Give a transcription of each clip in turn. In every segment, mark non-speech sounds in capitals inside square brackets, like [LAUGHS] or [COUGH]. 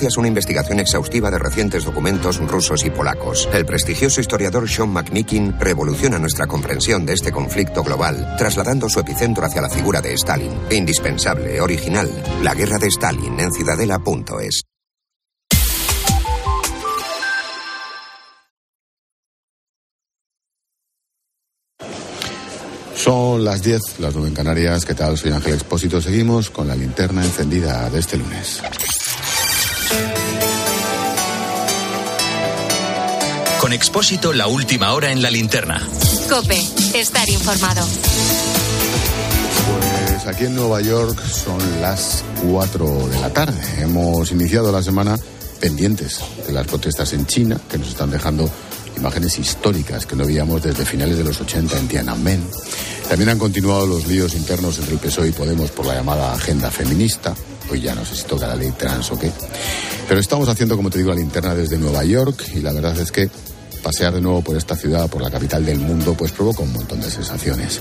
A una investigación exhaustiva de recientes documentos rusos y polacos, el prestigioso historiador Sean McNikin revoluciona nuestra comprensión de este conflicto global, trasladando su epicentro hacia la figura de Stalin. Indispensable, original, la guerra de Stalin en ciudadela.es. Son las 10, las 9 en Canarias. ¿Qué tal? Soy Ángel Expósito. Seguimos con la linterna encendida de este lunes. Con Expósito, la última hora en la linterna. Cope, estar informado. Pues aquí en Nueva York son las 4 de la tarde. Hemos iniciado la semana pendientes de las protestas en China, que nos están dejando imágenes históricas que no veíamos desde finales de los 80 en Tiananmen. También han continuado los líos internos entre el PSOE y Podemos por la llamada agenda feminista. Hoy ya no sé si toca la ley trans o qué. Pero estamos haciendo, como te digo, la linterna desde Nueva York y la verdad es que pasear de nuevo por esta ciudad, por la capital del mundo, pues provoca un montón de sensaciones.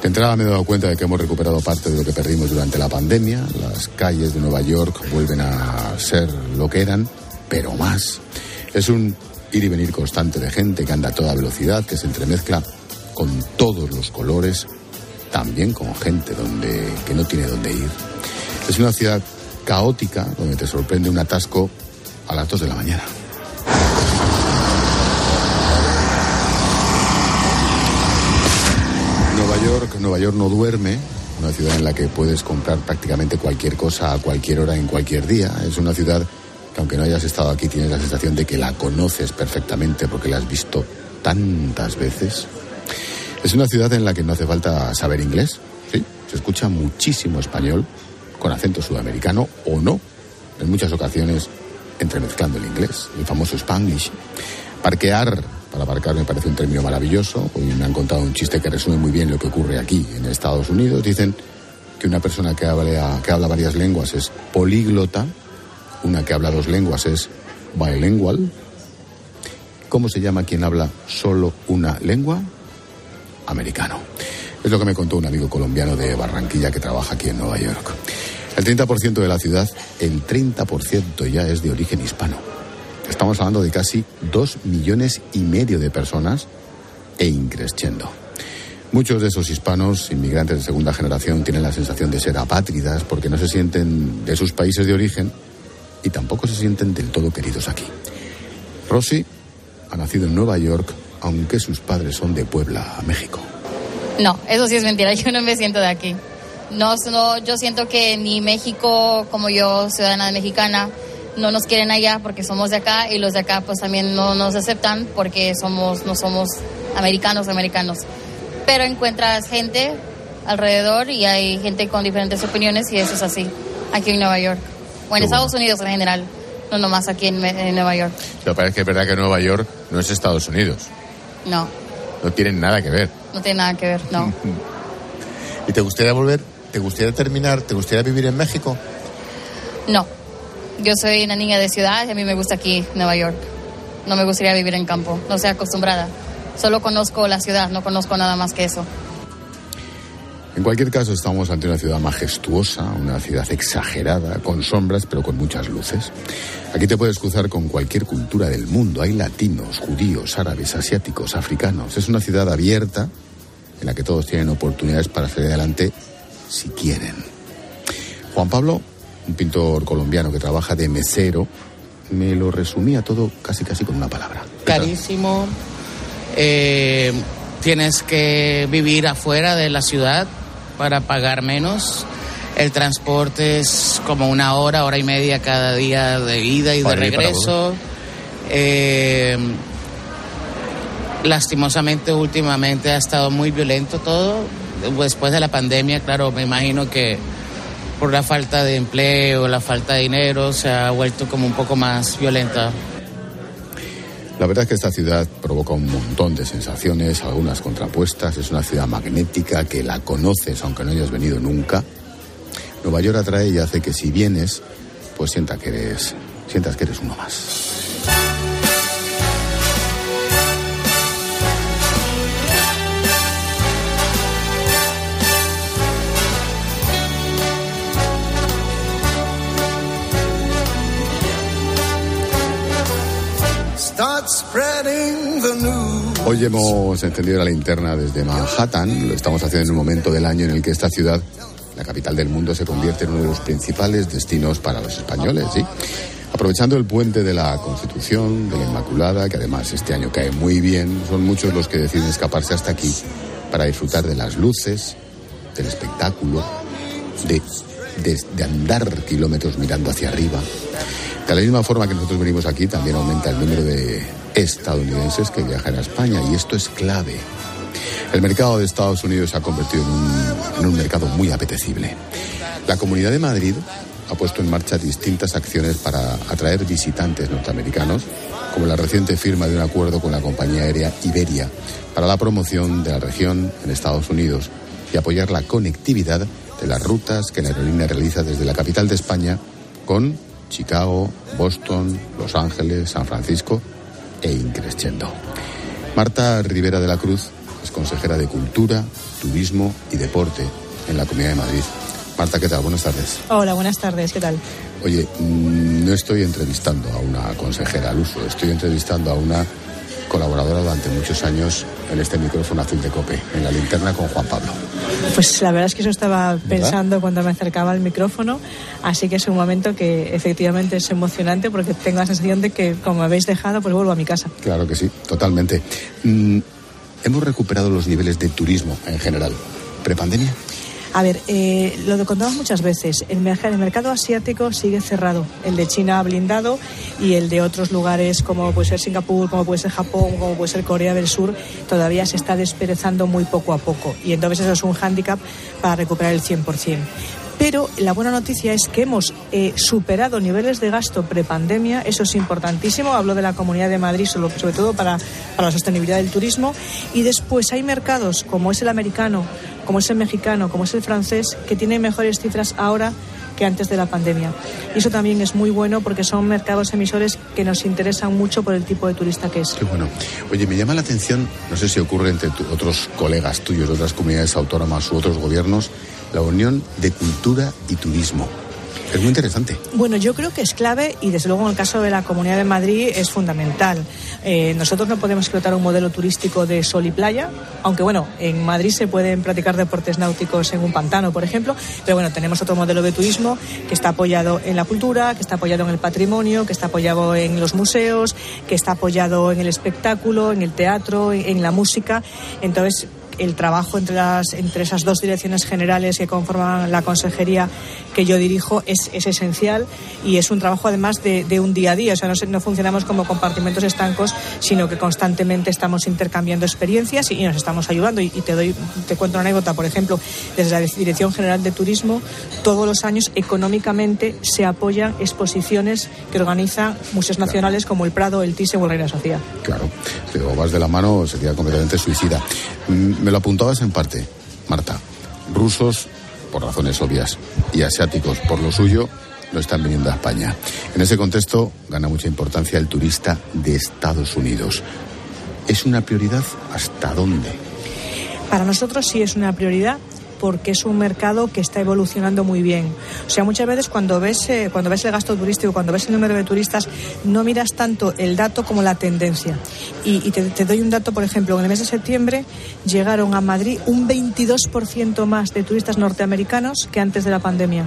De entrada me he dado cuenta de que hemos recuperado parte de lo que perdimos durante la pandemia. Las calles de Nueva York vuelven a ser lo que eran, pero más. Es un ir y venir constante de gente que anda a toda velocidad, que se entremezcla con todos los colores, también con gente donde, que no tiene dónde ir. Es una ciudad caótica donde te sorprende un atasco a las 2 de la mañana. Nueva York, Nueva York no duerme, una ciudad en la que puedes comprar prácticamente cualquier cosa a cualquier hora en cualquier día. Es una ciudad que aunque no hayas estado aquí tienes la sensación de que la conoces perfectamente porque la has visto tantas veces. Es una ciudad en la que no hace falta saber inglés. Se escucha muchísimo español, con acento sudamericano o no, en muchas ocasiones entremezclando el inglés, el famoso Spanglish. Parquear, para aparcar me parece un término maravilloso. Hoy me han contado un chiste que resume muy bien lo que ocurre aquí en Estados Unidos. Dicen que una persona que habla, que habla varias lenguas es políglota, una que habla dos lenguas es bilingual. ¿Cómo se llama quien habla solo una lengua? Americano. Es lo que me contó un amigo colombiano de Barranquilla que trabaja aquí en Nueva York. El 30% de la ciudad, el 30% ya es de origen hispano. Estamos hablando de casi dos millones y medio de personas e increciendo. Muchos de esos hispanos, inmigrantes de segunda generación, tienen la sensación de ser apátridas porque no se sienten de sus países de origen y tampoco se sienten del todo queridos aquí. Rosy ha nacido en Nueva York, aunque sus padres son de Puebla, México. No, eso sí es mentira, [LAUGHS] yo no me siento de aquí. No, no, yo siento que ni México, como yo, ciudadana mexicana, no nos quieren allá porque somos de acá y los de acá pues también no nos aceptan porque somos, no somos americanos, americanos. Pero encuentras gente alrededor y hay gente con diferentes opiniones y eso es así, aquí en Nueva York. O en Estados Unidos en general, no nomás aquí en, en Nueva York. Pero parece que es verdad que Nueva York no es Estados Unidos. No, No tienen nada que ver. no tiene nada que ver, no. [LAUGHS] ¿Y te gustaría volver? ¿Te gustaría terminar? ¿Te gustaría vivir en México? No, yo soy una niña de ciudad y a mí me gusta aquí Nueva York. No me gustaría vivir en campo, no estoy acostumbrada. Solo conozco la ciudad, no conozco nada más que eso. En cualquier caso, estamos ante una ciudad majestuosa, una ciudad exagerada, con sombras, pero con muchas luces. Aquí te puedes cruzar con cualquier cultura del mundo. Hay latinos, judíos, árabes, asiáticos, africanos. Es una ciudad abierta en la que todos tienen oportunidades para salir adelante si quieren. Juan Pablo, un pintor colombiano que trabaja de mesero, me lo resumía todo casi casi con una palabra. carísimo. eh, tienes que vivir afuera de la ciudad para pagar menos. El transporte es como una hora, hora y media cada día de ida y de Para regreso. Eh, lastimosamente, últimamente ha estado muy violento todo. Después de la pandemia, claro, me imagino que por la falta de empleo, la falta de dinero, se ha vuelto como un poco más violenta. La verdad es que esta ciudad provoca un montón de sensaciones, algunas contrapuestas. Es una ciudad magnética que la conoces aunque no hayas venido nunca. Nueva York atrae y hace que si vienes, pues sienta que eres, sientas que eres uno más. Hoy hemos encendido la linterna desde Manhattan. Lo estamos haciendo en un momento del año en el que esta ciudad, la capital del mundo, se convierte en uno de los principales destinos para los españoles, ¿sí? Aprovechando el puente de la Constitución, de la Inmaculada, que además este año cae muy bien, son muchos los que deciden escaparse hasta aquí para disfrutar de las luces, del espectáculo, de, de, de andar kilómetros mirando hacia arriba. De la misma forma que nosotros venimos aquí, también aumenta el número de estadounidenses que viajan a España y esto es clave. El mercado de Estados Unidos se ha convertido en un, en un mercado muy apetecible. La Comunidad de Madrid ha puesto en marcha distintas acciones para atraer visitantes norteamericanos, como la reciente firma de un acuerdo con la compañía aérea Iberia para la promoción de la región en Estados Unidos y apoyar la conectividad de las rutas que la aerolínea realiza desde la capital de España con Chicago, Boston, Los Ángeles, San Francisco e increciendo. Marta Rivera de la Cruz es consejera de Cultura, Turismo y Deporte en la Comunidad de Madrid. Marta, ¿qué tal? Buenas tardes. Hola, buenas tardes, ¿qué tal? Oye, mm, no estoy entrevistando a una consejera al uso, estoy entrevistando a una colaboradora durante muchos años en este micrófono azul de cope, en la linterna con Juan Pablo. Pues la verdad es que eso estaba pensando cuando me acercaba al micrófono, así que es un momento que efectivamente es emocionante porque tengo la sensación de que como me habéis dejado, pues vuelvo a mi casa. Claro que sí, totalmente. Mm, hemos recuperado los niveles de turismo en general. ¿Prepandemia? A ver, eh, lo contamos muchas veces. El, el, mercado asiático sigue cerrado. El de China ha blindado y el de otros lugares como puede ser Singapur, como puede ser Japón, como puede ser Corea del Sur, todavía se está desperezando muy poco a poco. Y entonces eso es un hándicap para recuperar el 100%. Pero la buena noticia es que hemos eh, superado niveles de gasto prepandemia, eso es importantísimo. Hablo de la Comunidad de Madrid, sobre, todo para, para, la sostenibilidad del turismo. Y después hay mercados como es el americano, como es el mexicano, como es el francés, que tienen mejores cifras ahora que antes de la pandemia. Y eso también es muy bueno porque son mercados emisores que nos interesan mucho por el tipo de turista que es. Qué bueno. Oye, me llama la atención, no sé si ocurre entre otros colegas tuyos otras comunidades autónomas u otros gobiernos, la unión de cultura y turismo. Es muy interesante. Bueno, yo creo que es clave y desde luego en el caso de la Comunidad de Madrid es fundamental. Eh, nosotros no podemos explotar un modelo turístico de sol y playa, aunque bueno, en Madrid se pueden practicar deportes náuticos en un pantano, por ejemplo, pero bueno, tenemos otro modelo de turismo que está apoyado en la cultura, que está apoyado en el patrimonio, que está apoyado en los museos, que está apoyado en el espectáculo, en el teatro, en la música. Entonces, el trabajo entre, las, entre esas dos direcciones generales que conforman la consejería que yo dirijo es, es esencial y es un trabajo además de, de, un día a día. O sea, no, no funcionamos como compartimentos estancos, sino que constantemente estamos intercambiando experiencias y, y nos estamos ayudando. Y, y, te doy, te cuento una anécdota, por ejemplo, desde la Dirección General de Turismo, todos los años económicamente se apoyan exposiciones que organizan museos nacionales como el Prado, el Thyssen o el Reina Sofía. Claro, pero vas de la mano sería completamente suicida. Me lo apuntabas en parte, Marta. Rusos por razones obvias, y asiáticos por lo suyo, no están viniendo a España. En ese contexto gana mucha importancia el turista de Estados Unidos. ¿Es una prioridad hasta dónde? Para nosotros sí es una prioridad porque es un mercado que está evolucionando muy bien. O sea, muchas veces cuando ves, eh, cuando ves el gasto turístico, cuando ves el número de turistas, no miras tanto el dato como la tendencia. Y, te, doy un dato, por ejemplo, en el mes de septiembre llegaron a Madrid un 22% más de turistas norteamericanos que antes de la pandemia.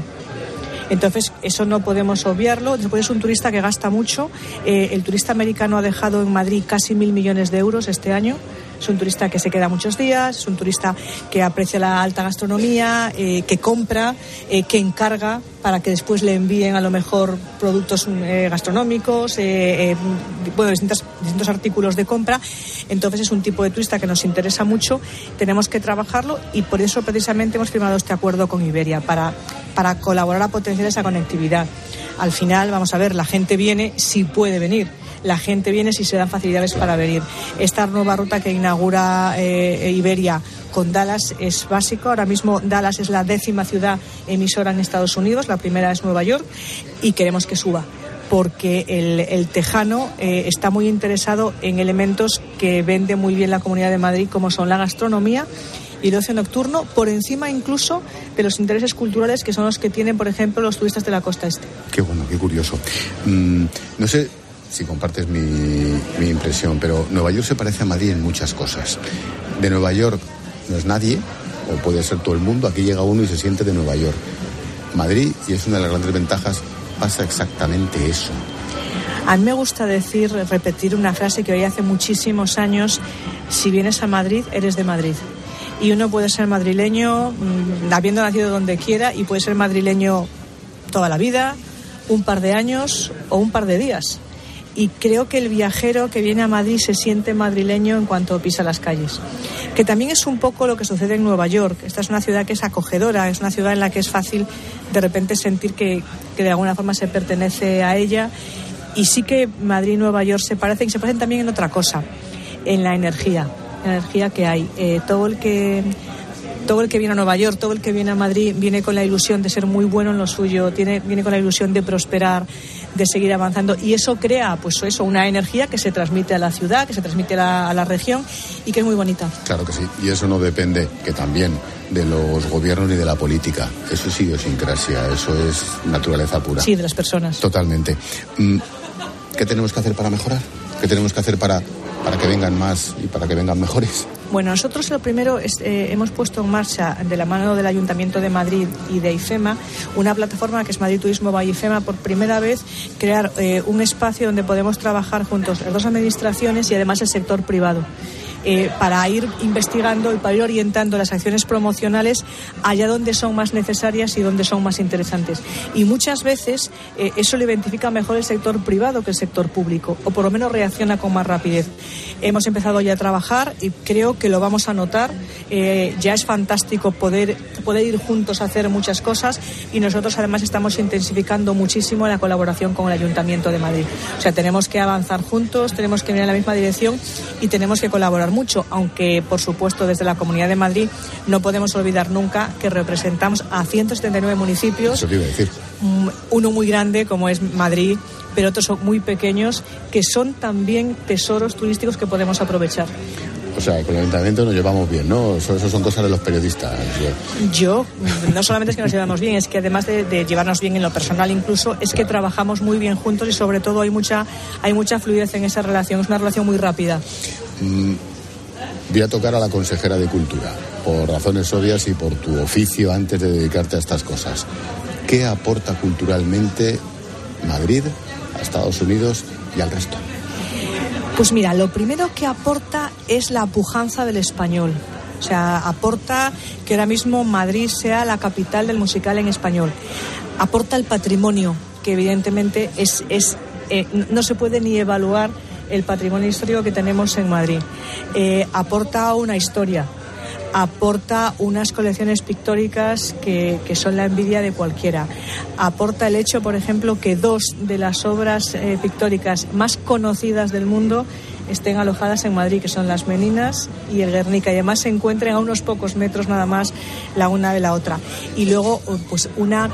Entonces, eso no podemos obviarlo. Después es un turista que gasta mucho. Eh, el turista americano ha dejado en Madrid casi mil millones de euros este año. Es un turista que se queda muchos días, es un turista que aprecia la alta gastronomía, eh, que compra, eh, que encarga para que después le envíen a lo mejor productos eh, gastronómicos, bueno, distintos, distintos artículos de compra. Entonces es un tipo de turista que nos interesa mucho, tenemos que trabajarlo y por eso precisamente hemos firmado este acuerdo con Iberia para, para colaborar a potenciar esa conectividad. Al final, vamos a ver, la gente viene si puede venir la gente viene si se dan facilidades para venir. Esta nueva ruta que inaugura eh, Iberia con Dallas es básico. Ahora mismo Dallas es la décima ciudad emisora en Estados Unidos, la primera es Nueva York y queremos que suba porque el, tejano eh, está muy interesado en elementos que vende muy bien la Comunidad de Madrid, como son la gastronomía y el ocio nocturno, por encima incluso de los intereses culturales que son los que tienen, por ejemplo, los turistas de la costa este. Qué bueno, qué curioso. Mm, no sé si compartes mi, impresión, pero Nueva York se parece a Madrid en muchas cosas. De Nueva York no es nadie, o puede ser todo el mundo, aquí llega uno y se siente de Nueva York. Madrid, y es una de las grandes ventajas, pasa exactamente eso. A mí me gusta decir, repetir una frase que oí hace muchísimos años, si vienes a Madrid, eres de Madrid. Y uno puede ser madrileño mm, habiendo nacido donde quiera y puede ser madrileño toda la vida, un par de años o un par de días. Y creo que el viajero que viene a Madrid se siente madrileño en cuanto pisa las calles. Que también es un poco lo que sucede en Nueva York. Esta es una ciudad que es acogedora, es una ciudad en la que es fácil de repente sentir que, que de alguna forma se pertenece a ella. Y sí que Madrid y Nueva York se parecen y se parecen también en otra cosa, en la energía, la energía que hay. Eh, todo el que todo el que viene a Nueva York, todo el que viene a Madrid, viene con la ilusión de ser muy bueno en lo suyo, tiene, viene con la ilusión de prosperar, de seguir avanzando. Y eso crea, pues eso, una energía que se transmite a la ciudad, que se transmite a la, a la región y que es muy bonita. Claro que sí. Y eso no depende, que también, de los gobiernos ni de la política. Eso es idiosincrasia, eso es naturaleza pura. Sí, de las personas. Totalmente. Mm, ¿Qué tenemos que hacer para mejorar? ¿Qué tenemos que hacer para, para que vengan más y para que vengan mejores? Bueno, nosotros lo primero es, eh, hemos puesto en marcha, de la mano del Ayuntamiento de Madrid y de IFEMA, una plataforma que es Madrid Turismo by IFEMA, por primera vez crear eh, un espacio donde podemos trabajar juntos las dos administraciones y además el sector privado. Eh, para ir investigando y para ir orientando las acciones promocionales allá donde son más necesarias y donde son más interesantes. Y muchas veces eh, eso lo identifica mejor el sector privado que el sector público, o por lo menos reacciona con más rapidez. Hemos empezado ya a trabajar y creo que lo vamos a notar. Eh, ya es fantástico poder, poder ir juntos a hacer muchas cosas y nosotros además estamos intensificando muchísimo la colaboración con el Ayuntamiento de Madrid. O sea, tenemos que avanzar juntos, tenemos que ir en la misma dirección y tenemos que colaborar mucho, aunque por supuesto desde la Comunidad de Madrid no podemos olvidar nunca que representamos a 179 municipios, Eso te iba a decir. mm, uno muy grande como es Madrid, pero otros son muy pequeños que son también tesoros turísticos que podemos aprovechar. O sea, con el ayuntamiento nos llevamos bien, ¿no? Eso, eso son cosas de los periodistas. Yo- Yo, mm, no solamente es que nos llevamos bien, es que además de, de llevarnos bien en lo personal incluso, es que trabajamos muy bien juntos y sobre todo hay mucha, hay mucha fluidez en esa relación, es una relación muy rápida. Voy a tocar a la consejera de Cultura, por razones obvias y por tu oficio antes de dedicarte a estas cosas. ¿Qué aporta culturalmente Madrid a Estados Unidos y al resto? Pues mira, lo primero que aporta es la pujanza del español. O sea, aporta que ahora mismo Madrid sea la capital del musical en español. Aporta el patrimonio, que evidentemente es, es eh, no se puede ni evaluar el patrimonio histórico que tenemos en Madrid. Eh, aporta una historia, aporta unas colecciones pictóricas que, que son la envidia de cualquiera. Aporta el hecho, por ejemplo, que dos de las obras eh, pictóricas más conocidas del mundo estén alojadas en Madrid, que son las Meninas y el Guernica, y además se encuentren a unos pocos metros nada más la una de la otra. Y luego, pues una,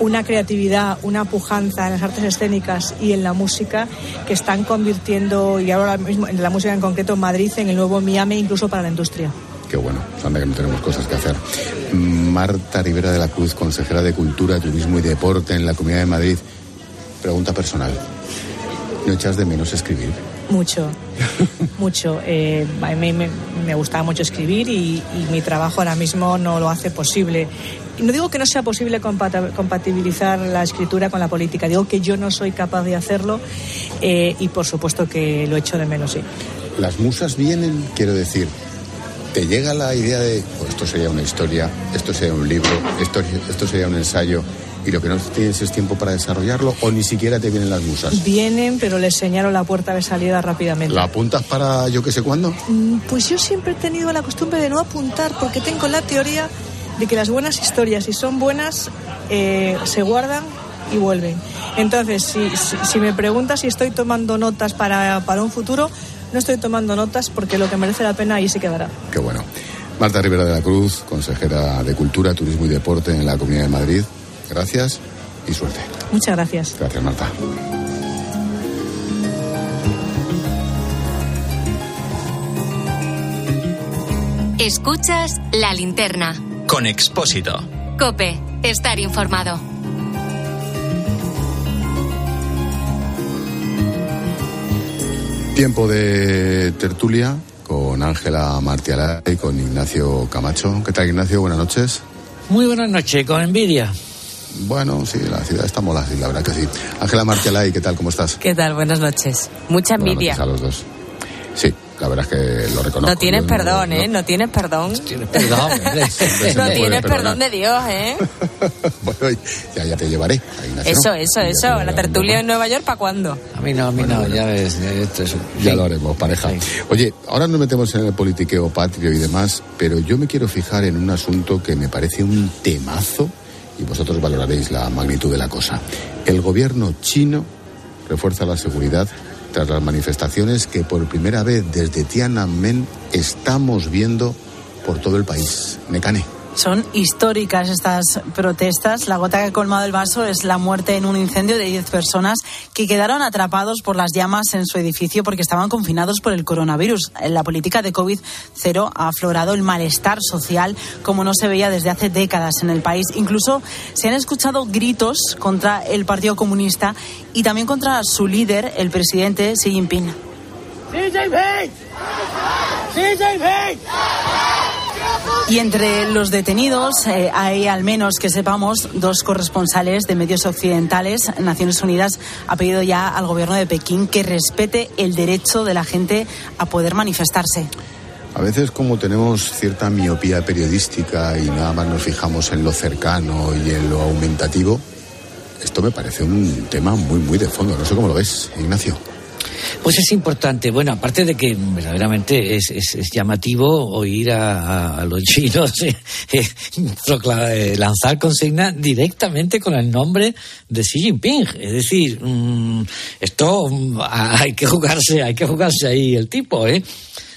una creatividad, una pujanza en las artes escénicas y en la música que están convirtiendo, y ahora mismo en la música en concreto, Madrid en el nuevo Miami, incluso para la industria. Qué bueno, anda que no tenemos cosas que hacer. Marta Rivera de la Cruz, consejera de Cultura, Turismo y Deporte en la Comunidad de Madrid. Pregunta personal. ¿No echas de menos escribir? Mucho, mucho. Eh, a mí me, me gustaba mucho escribir y, y mi trabajo ahora mismo no lo hace posible. No digo que no sea posible compatibilizar la escritura con la política, digo que yo no soy capaz de hacerlo eh, y por supuesto que lo echo de menos, sí. Las musas vienen, quiero decir, te llega la idea de, "Oh, esto sería una historia, esto sería un libro, esto, esto sería un ensayo, y lo que no tienes es tiempo para desarrollarlo, o ni siquiera te vienen las musas. Vienen, pero les señalo la puerta de salida rápidamente. ¿La apuntas para yo que sé cuándo? Mm, Pues yo siempre he tenido la costumbre de no apuntar porque tengo la teoría de que las buenas historias, si son buenas, eh, se guardan y vuelven. Entonces, si, si, si me preguntas si estoy tomando notas para, para un futuro, no estoy tomando notas porque lo que merece la pena ahí se quedará. Qué bueno. Marta Rivera de la Cruz, consejera de Cultura, Turismo y Deporte en la Comunidad de Madrid. Gracias y suerte. Muchas gracias. Gracias, Marta. Escuchas la linterna. Con Expósito. Cope, estar informado. Tiempo de tertulia con Ángela Martialá y con Ignacio Camacho. ¿Qué tal, Ignacio? Buenas noches. Muy buenas noches, con envidia. Bueno, sí, la ciudad está mola, sí, la verdad que sí. Ángela Martialay, ¿qué tal? ¿Cómo estás? ¿Qué tal? Buenas noches. Mucha envidia. Buenas noches a los dos. Sí, la verdad es que lo reconozco. No tienes perdón, ¿eh? No tienes perdón. Tienes perdón, [LAUGHS] no tienes perdón de Dios, ¿eh? [LAUGHS] bueno, ya, ya te llevaré. Ignacio, eso, eso, eso. La tertulia en Nueva York, ¿para cuándo? A mí no, a mí no, ya ves. Esto es... Ya lo haremos, pareja. Oye, ahora nos metemos en el politiqueo patrio y demás, pero yo me quiero fijar en un asunto que me parece un temazo y vosotros valoraréis la magnitud de la cosa. El gobierno chino refuerza la seguridad tras las manifestaciones que por primera vez desde Tiananmen estamos viendo por todo el país. Mecane. Son históricas estas protestas. La gota que ha colmado el vaso es la muerte en un incendio de 10 personas que quedaron atrapados por las llamas en su edificio porque estaban confinados por el coronavirus. En la política de COVID-0 ha aflorado el malestar social como no se veía desde hace décadas en el país. Incluso se han escuchado gritos contra el Partido Comunista y también contra su líder, el presidente Xi Jinping. ¡Xi Jinping! ¡Xi Jinping! Y entre los detenidos eh, hay, al menos que sepamos, dos corresponsales de medios occidentales. Naciones Unidas ha pedido ya al gobierno de Pekín que respete el derecho de la gente a poder manifestarse. A veces como tenemos cierta miopía periodística y nada más nos fijamos en lo cercano y en lo aumentativo, esto me parece un tema muy, muy de fondo. No sé cómo lo ves, Ignacio. Pues es importante. Bueno, aparte de que verdaderamente es, llamativo oír a, los chinos eh, eh, [LAUGHS] eh, lanzar consigna directamente con el nombre de Xi Jinping. Es decir, mm, esto mm, hay que jugarse, hay que jugarse ahí el tipo, ¿eh?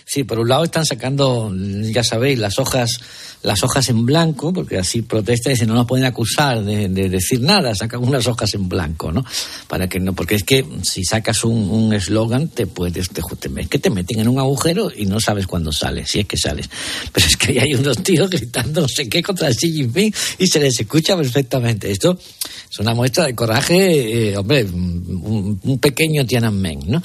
Sí, por un lado están sacando, ya sabéis, las hojas las hojas en blanco, porque así protesta y si no nos pueden acusar de, decir nada, sacan unas hojas en blanco, ¿no? Para que no, porque es que si sacas un eslogan, te puedes, te, es que te meten en un agujero y no sabes cuándo sales, si es que sales. Pero es que hay unos tíos gritando no sé qué contra Xi Jinping y se les escucha perfectamente. Esto es una muestra de coraje, eh, hombre, un, un pequeño Tiananmen, ¿no?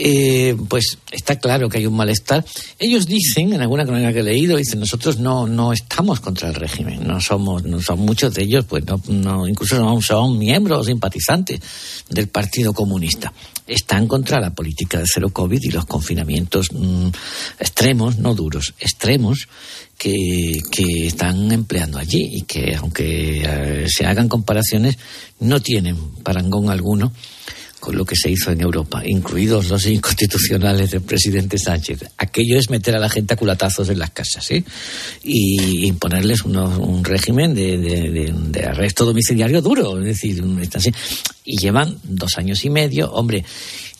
Eh, pues está claro que hay un malestar. Ellos dicen, en alguna crónica que he leído, dicen, nosotros no, no estamos contra el régimen, no somos, no son muchos de ellos, pues no, incluso no son miembros simpatizantes del Partido Comunista. Están contra la política de cero COVID y los confinamientos mm, extremos, no duros, extremos, que, que, están empleando allí y que, aunque eh, se hagan comparaciones, no tienen parangón alguno con lo que se hizo en Europa, incluidos los inconstitucionales del presidente Sánchez. Aquello es meter a la gente a culatazos en las casas ¿sí? y imponerles un régimen de, arresto domiciliario duro. Es decir, y llevan dos años y medio, hombre,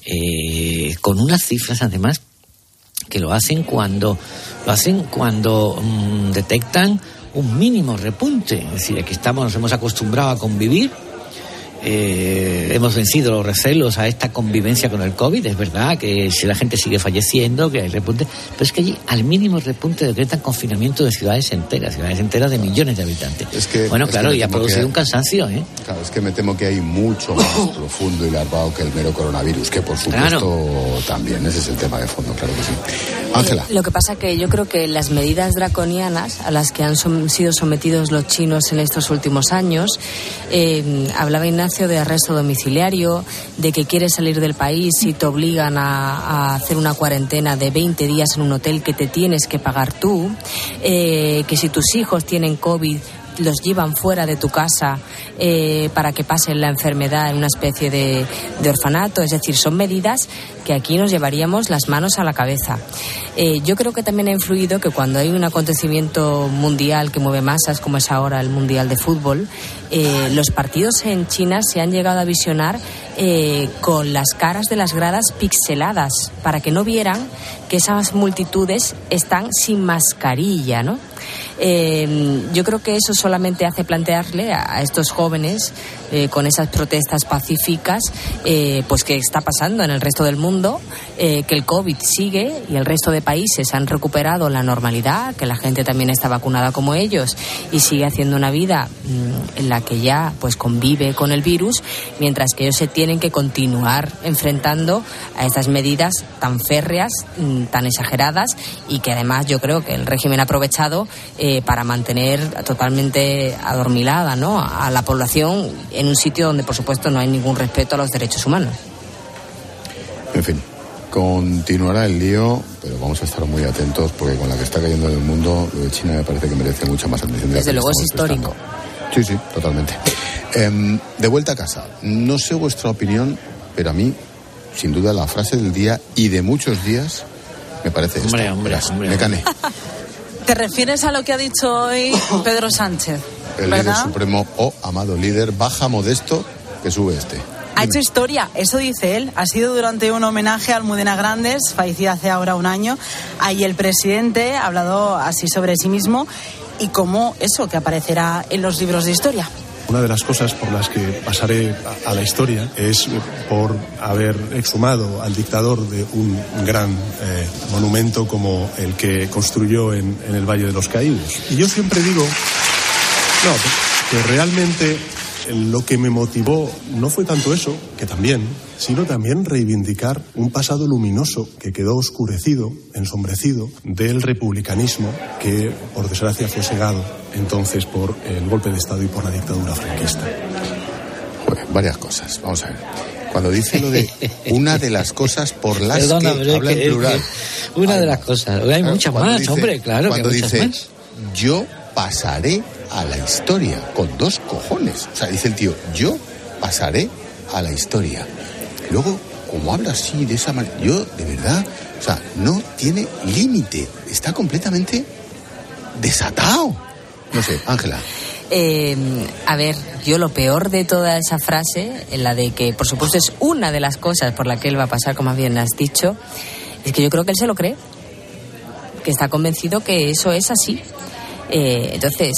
eh, con unas cifras además que lo hacen cuando lo hacen cuando mm, detectan un mínimo repunte. Es decir, aquí estamos, nos hemos acostumbrado a convivir eh, hemos vencido los recelos a esta convivencia con el COVID. Es verdad que si la gente sigue falleciendo, que hay repunte, pero es que allí al mínimo repunte decretan confinamiento de ciudades enteras, ciudades enteras de millones de habitantes. bueno, claro, y ha producido un cansancio. ¿eh? Claro, es que me temo que hay mucho más [COUGHS] profundo y larvado que el mero coronavirus, que por supuesto también, ese es el tema de fondo, claro que sí. Ángela. Lo que pasa que yo creo que las medidas draconianas a las que han sido sometidos los chinos en estos últimos años, eh, hablaba Ignacio de arresto domiciliario, de que quieres salir del país y te obligan a, hacer una cuarentena de 20 días en un hotel que te tienes que pagar tú, eh, que si tus hijos tienen COVID los llevan fuera de tu casa eh, para que pasen la enfermedad en una especie de, orfanato. Es decir, son medidas que aquí nos llevaríamos las manos a la cabeza. Eh, yo creo que también ha influido que cuando hay un acontecimiento mundial que mueve masas, como es ahora el Mundial de Fútbol, eh, los partidos en China se han llegado a visionar con las caras de las gradas pixeladas, para que no vieran que esas multitudes están sin mascarilla, ¿no? Eh, yo creo que eso solamente hace plantearle a, estos jóvenes eh, con esas protestas pacíficas, eh, pues qué está pasando en el resto del mundo, que el COVID sigue y el resto de países han recuperado la normalidad, que la gente también está vacunada como ellos y sigue haciendo una vida mm, en la que ya pues convive con el virus, mientras que ellos se tienen que continuar enfrentando a estas medidas tan férreas, mm, tan exageradas y que además yo creo que el régimen ha aprovechado para mantener totalmente adormilada ¿no? a la población en un sitio donde, por supuesto, no hay ningún respeto a los derechos humanos. En fin, continuará el lío, pero vamos a estar muy atentos porque con la que está cayendo en el mundo, lo de China me parece que merece mucha más atención. Desde luego es histórico. Sí, sí, totalmente. Em, de vuelta a casa, no sé vuestra opinión, pero a mí, sin duda, la frase del día y de muchos días me parece hombre, Hombre, hombre, me cané. ¿Te refieres a lo que ha dicho hoy [COUGHS] Pedro Sánchez? El líder supremo o amado líder baja modesto que sube este. Ha hecho historia, eso dice él. Ha sido durante un homenaje a Almudena Grandes, fallecida hace ahora un año. Ahí el presidente ha hablado así sobre sí mismo y cómo eso que aparecerá en los libros de historia. Una de las cosas por las que pasaré a, la historia es por haber exhumado al dictador de un gran eh, monumento como el que construyó en, en el Valle de los Caídos. Y yo siempre digo, no, que realmente lo que me motivó no fue tanto eso, que también, sino también reivindicar un pasado luminoso que quedó oscurecido, ensombrecido, del republicanismo que, por desgracia, fue segado entonces por el golpe de Estado y por la dictadura franquista. Bueno, varias cosas. Vamos a ver. Cuando dice lo de una de las cosas por las que habla en plural. una de las cosas. Hay muchas más, hombre, claro. Cuando que dice, yo pasaré a la historia, con dos cojones. O sea, dice el tío, yo pasaré a la historia. Luego, como habla así, de esa manera, yo, de verdad, o sea, no tiene límite, está completamente desatado. No sé, Ángela. Em, a ver, yo lo peor de toda esa frase, en la de que por supuesto es una de las cosas por la que él va a pasar, como bien has dicho, es que yo creo que él se lo cree, que está convencido que eso es así. Eh, entonces,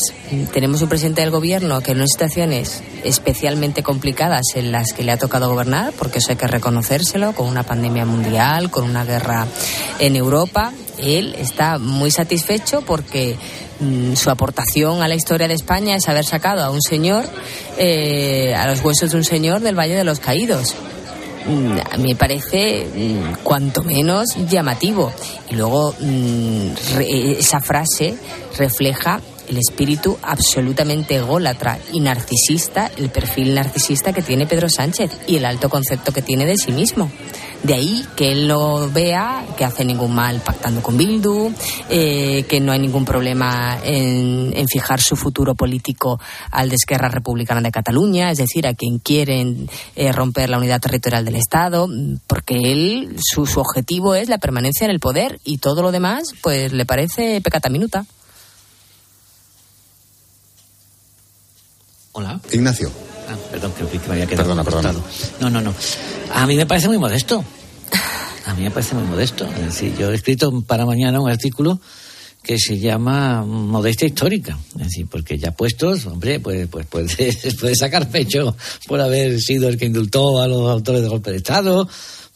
tenemos un presidente del gobierno que en unas situaciones especialmente complicadas en las que le ha tocado gobernar, porque eso hay que reconocérselo, con una pandemia mundial, con una guerra en Europa, él está muy satisfecho porque mm, su aportación a la historia de España es haber sacado a un señor, eh, a los huesos de un señor del Valle de los Caídos. Mm, me parece mm, cuanto menos llamativo. Y luego mm, esa frase refleja el espíritu absolutamente ególatra y narcisista, el perfil narcisista que tiene Pedro Sánchez y el alto concepto que tiene de sí mismo. De ahí que él no vea que hace ningún mal pactando con Bildu, eh, que no hay ningún problema en, fijar su futuro político al de Esquerra Republicana de Cataluña, es decir, a quien quieren eh, romper la unidad territorial del Estado, porque él, su, su objetivo es la permanencia en el poder y todo lo demás, pues le parece pecata minuta. Hola. Ignacio. Ah, perdón, creo que me había quedado. Perdona, perdona. No, no, no. A mí me parece muy modesto. A mí me parece muy modesto. Es decir, yo he escrito para mañana un artículo que se llama Modestia Histórica. Es decir, porque ya puestos, hombre, pues, pues puede, [LAUGHS] puede sacar pecho por haber sido el que indultó a los autores de golpe de Estado,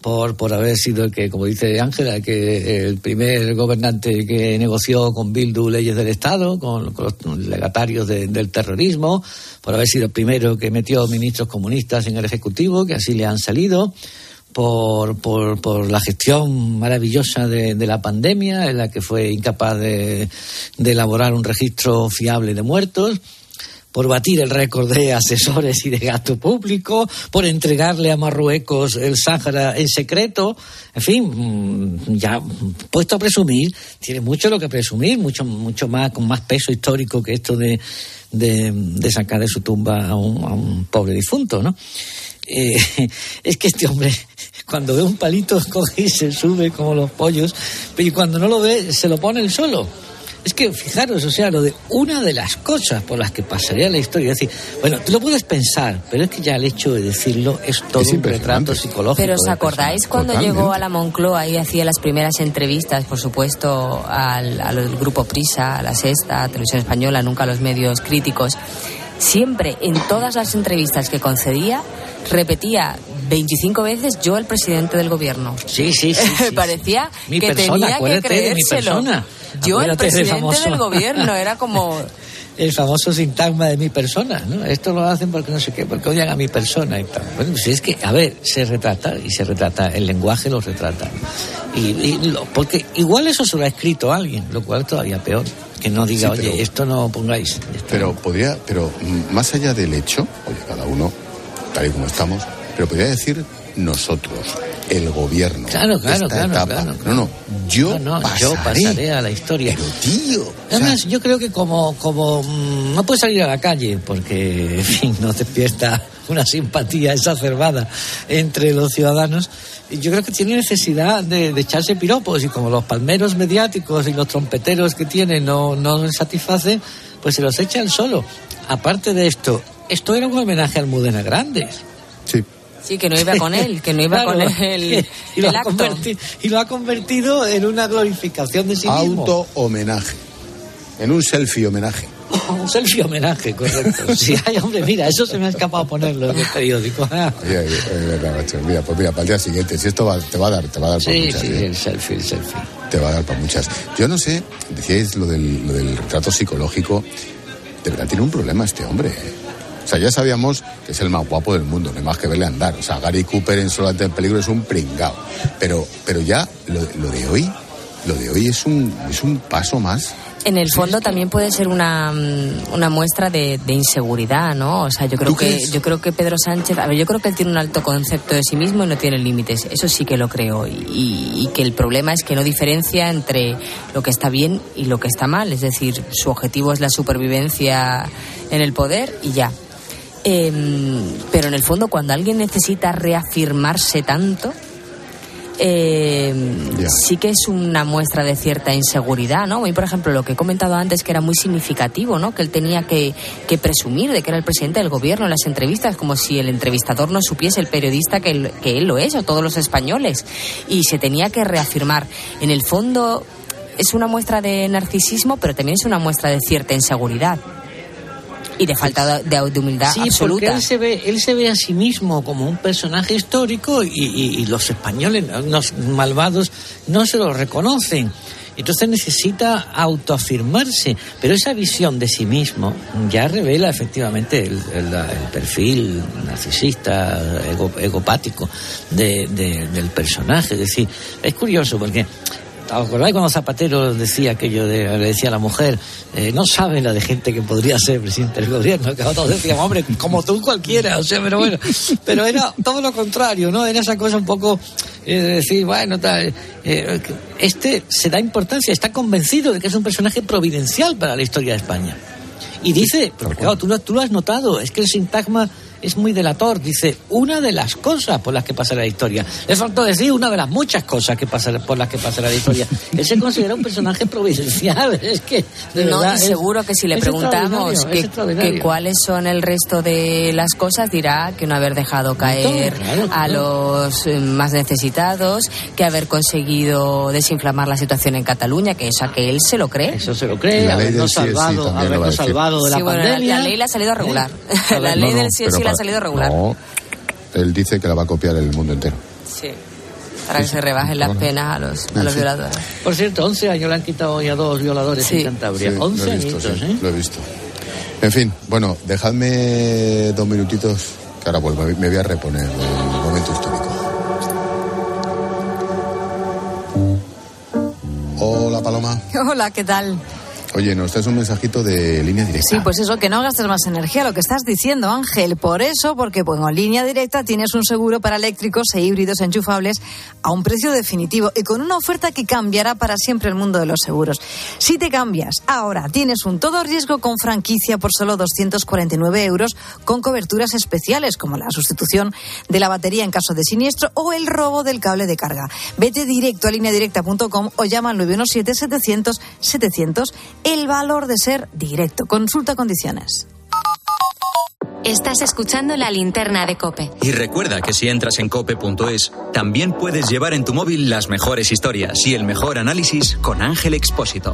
por, por haber sido el que, como dice Ángela, que el primer gobernante que negoció con Bildu leyes del Estado, con, los legatarios del terrorismo, por haber sido el primero que metió ministros comunistas en el Ejecutivo, que así le han salido, por, por, por la gestión maravillosa de, de, la pandemia, en la que fue incapaz de, de elaborar un registro fiable de muertos por batir el récord de asesores y de gasto público, por entregarle a Marruecos el Sáhara en secreto. En fin, mm, ya puesto a presumir, tiene mucho lo que presumir, mucho, mucho más, con más peso histórico que esto de, de, sacar de su tumba a un, pobre difunto, ¿no? Eh, [LAUGHS] es que este hombre, cuando ve un palito, [LAUGHS] coge y se sube como los pollos, y cuando no lo ve, se lo pone el solo. Es que fijaros, o sea, lo de una de las cosas por las que pasaría la historia, es decir, bueno, tú lo puedes pensar, pero es que ya el hecho de decirlo es todo un retrato psicológico. Pero ¿os acordáis cuando llegó a la Moncloa y hacía las primeras entrevistas, por supuesto, al, al grupo Prisa, a la Sexta, a Televisión Española, nunca a los medios críticos? siempre en todas las entrevistas que concedía repetía 25 veces yo el presidente del gobierno. Sí, sí, sí. [LAUGHS] Me parecía Mi que persona, tenía que acuérdate de mi creérselo. persona. Yo el presidente famoso- del gobierno era [LAUGHS] como el famoso sintagma de mi persona, ¿no? Esto lo hacen porque no sé qué, porque odian a mi persona y tal. Bueno, pues es que, a ver, se retrata y se retrata, el lenguaje lo retrata. Y, y lo- porque igual eso se lo ha escrito alguien, lo cual es todavía peor. Que no diga, Sí, pero- oye, esto no pongáis. esto Pero no". podría, pero mm, más allá del hecho, oye, cada uno, tal y como estamos, pero podría decir nosotros, el gobierno. Claro, claro, esta claro, etapa. claro, No, no, yo, No, no, pasaré, yo pasaré a la historia. Pero tío, o sea, Además, yo creo que como, como mm, no puedes salir a la calle porque, [LAUGHS] en fin, no despierta una simpatía exacerbada entre los ciudadanos, yo creo que tiene necesidad de, de echarse piropos y como los palmeros mediáticos y los trompeteros que tiene no, no satisfacen, pues se los echa él solo. Aparte de esto, esto era un homenaje al Mudena Grandes. Sí, que no iba con él, que no iba Claro, con él [LAUGHS] y, lo el ha acto. y lo ha convertido en una glorificación de sí mismo. auto homenaje. En un selfie homenaje. [LAUGHS] Un selfie homenaje, correcto. [LAUGHS] Sí, ay, hombre, mira, eso se me ha escapado ponerlo en el periódico. Oye, oye, oye, verdad, macho. Mira, pues mira, para el día siguiente, si esto va- te va a dar, te va a dar para Sí, muchas. sí, ¿eh? el selfie, el selfie. Te va a dar para muchas. Yo no sé, decíais lo del, lo del retrato psicológico. De verdad tiene un problema este hombre. ¿eh? O sea, ya sabíamos que es el más guapo del mundo, no hay más que verle andar. O sea, Gary Cooper en Solamente en Peligro es un pringao. Pero, pero ya lo, lo de hoy, lo de hoy es un, es un paso más. En el fondo también puede ser una, mm, una muestra de, de inseguridad, ¿no? O sea, yo creo ¿Tú que yo creo que Pedro Sánchez, a ver, yo creo que él tiene un alto concepto de sí mismo y no tiene límites. Eso sí que lo creo y, y que el problema es que no diferencia entre lo que está bien y lo que está mal. Es decir, su objetivo es la supervivencia en el poder y ya. Em, pero en el fondo, cuando alguien necesita reafirmarse tanto, eh, sí que es una muestra de cierta inseguridad, ¿no? Mí, por ejemplo, lo que he comentado antes, que era muy significativo, ¿no? Que él tenía que, que presumir de que era el presidente del gobierno en las entrevistas, como si el entrevistador no supiese, el periodista, que él, que él lo es, o todos los españoles. Y se tenía que reafirmar. En el fondo, es una muestra de narcisismo, pero también es una muestra de cierta inseguridad. Y de falta de, de humildad Sí, porque absoluta. él se, ve, él se ve a sí mismo como un personaje histórico y, y- y los españoles, los malvados, no se lo reconocen. Entonces necesita autoafirmarse, pero esa visión de sí mismo ya revela efectivamente el, el- el perfil narcisista, ego- egopático de- de- del personaje. Es decir, es curioso porque ¿Os acordáis cuando Zapatero decía aquello de, le decía a la mujer, eh, no sabe la de gente que podría ser presidente del gobierno? Que todos decíamos, hombre, como tú cualquiera, o sea, pero bueno, pero era todo lo contrario, ¿no? Era esa cosa un poco eh, de decir, bueno, tal, eh, este se da importancia, está convencido de que es un personaje providencial para la historia de España. Y dice, porque claro, tú lo, tú lo has notado, es que el sintagma es muy delator. Dice, una de las cosas por las que pasará la historia. Le faltó decir una de las muchas cosas que pasará, por las que pasará la historia. [LAUGHS] Él se considera un personaje providencial. [LAUGHS] Es que, de no, verdad, y es- seguro que si le preguntamos que, cuáles son el resto de las cosas, dirá que no haber dejado caer claro, a los eh, más necesitados, que haber conseguido desinflamar la situación en Cataluña, que eso a que él se lo cree. Eso se lo cree, La habernos sí sí salvado, a habernos salvado de la Sí, bueno, la- pandemia. la [LAUGHS] ley le ha salido regular. ¿Eh? La ley No, no, del sí sí ha salido regular. No, él dice que la va a copiar el mundo entero. Sí. Para que se rebajen las penas a los, a los Sí. violadores. Por cierto, 11 años le han quitado hoy a dos violadores Sí. en Cantabria. Sí, 11 lo he visto, añitos, sí, ¿eh? lo he visto. En fin, bueno, dejadme dos minutitos, que ahora vuelvo, me voy a reponer del momento histórico. Hola, Paloma. [LAUGHS] Hola, ¿qué tal? Oye, nos traes un mensajito de línea directa. Sí, pues eso, que no gastes más energía, lo que estás diciendo, Ángel. Por eso, porque bueno, en línea directa tienes un seguro para eléctricos e híbridos enchufables a un precio definitivo y con una oferta que cambiará para siempre el mundo de los seguros. Si te cambias, ahora tienes un todo riesgo con franquicia por solo 249 euros con coberturas especiales como la sustitución de la batería en caso de siniestro o el robo del cable de carga. Vete directo a lineadirecta.com o llama al 917-700-700 el valor de ser directo. Consulta condiciones. Estás escuchando la linterna de Cope. Y recuerda que si entras en cope.es, también puedes llevar en tu móvil las mejores historias y el mejor análisis con Ángel Expósito.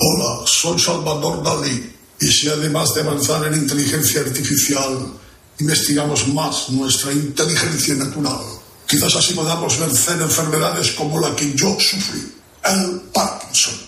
Hola, soy Salvador Dalí. Y si además de avanzar en inteligencia artificial, investigamos más nuestra inteligencia natural, quizás así podamos vencer enfermedades como la que yo sufrí, el Parkinson.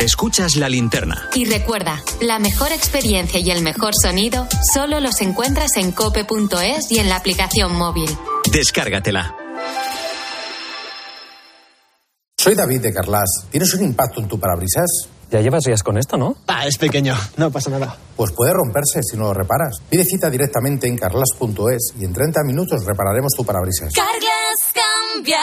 Escuchas la linterna. Y recuerda, la mejor experiencia y el mejor sonido solo los encuentras en cope.es y en la aplicación móvil. Descárgatela. Soy David de Carlas. ¿Tienes un impacto en tu parabrisas? Ya llevas días con esto, ¿no? Ah, es pequeño, no pasa nada. Pues puede romperse si no lo reparas. Pide cita directamente en carlas.es y en 30 minutos repararemos tu parabrisas. Carglass cambia,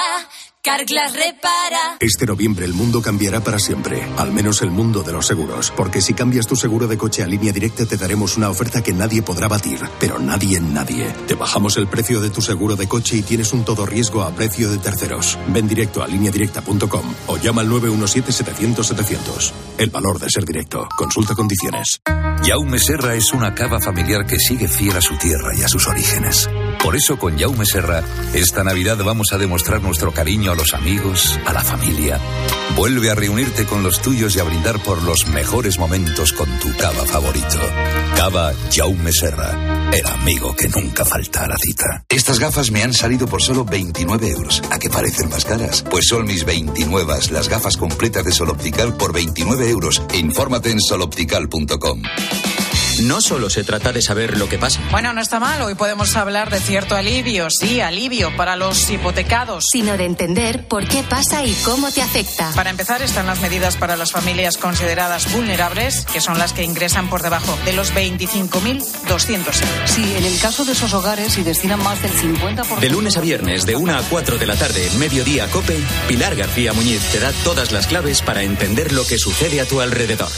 Carglass repara. Este noviembre el mundo cambiará para siempre, al menos el mundo de los seguros, porque si cambias tu seguro de coche a línea directa te daremos una oferta que nadie podrá batir, pero nadie en nadie. Te bajamos el precio de tu seguro de coche y tienes un todo riesgo a precio de terceros. Ven directo a lineadirecta.com o llama al 917-700-700. El valor de ser directo. Consulta condiciones. Jaume Serra es una cava familiar que sigue fiel a su tierra y a sus orígenes. Por eso con Jaume Serra, esta Navidad vamos a demostrar nuestro cariño a los amigos, a la familia. Vuelve a reunirte con los tuyos y a brindar por los mejores momentos con tu cava favorito. Cava Jaume Serra, el amigo que nunca falta a la cita. Estas gafas me han salido por solo 29 euros. ¿A qué parecen más caras? Pues son mis 29, las gafas completas de Sol Optical por 29 euros. Infórmate en soloptical.com. No solo se trata de saber lo que pasa. Bueno, no está mal. Hoy podemos hablar de cierto alivio, sí, alivio para los hipotecados. Sino de entender por qué pasa y cómo te afecta. Para empezar, están las medidas para las familias consideradas vulnerables, que son las que ingresan por debajo de los 25.200 euros. Sí, en el caso de esos hogares, y destinan más del 50%. De lunes a viernes, de 1 a 4 de la tarde, mediodía Cope, Pilar García Muñiz te da todas las claves para entender lo que sucede a tu alrededor.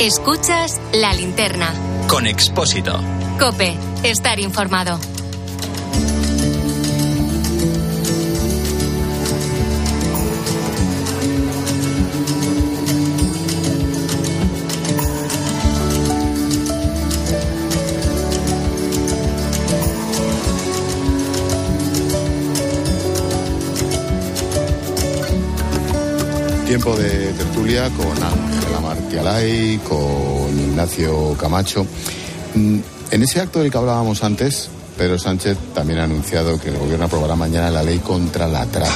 Escuchas la linterna. Con Expósito. Cope, estar informado. Tiempo de tertulia con Ángela Martialay, con Ignacio Camacho. Mm, En ese acto del que hablábamos antes, Pedro Sánchez también ha anunciado que el gobierno aprobará mañana la ley contra la trata.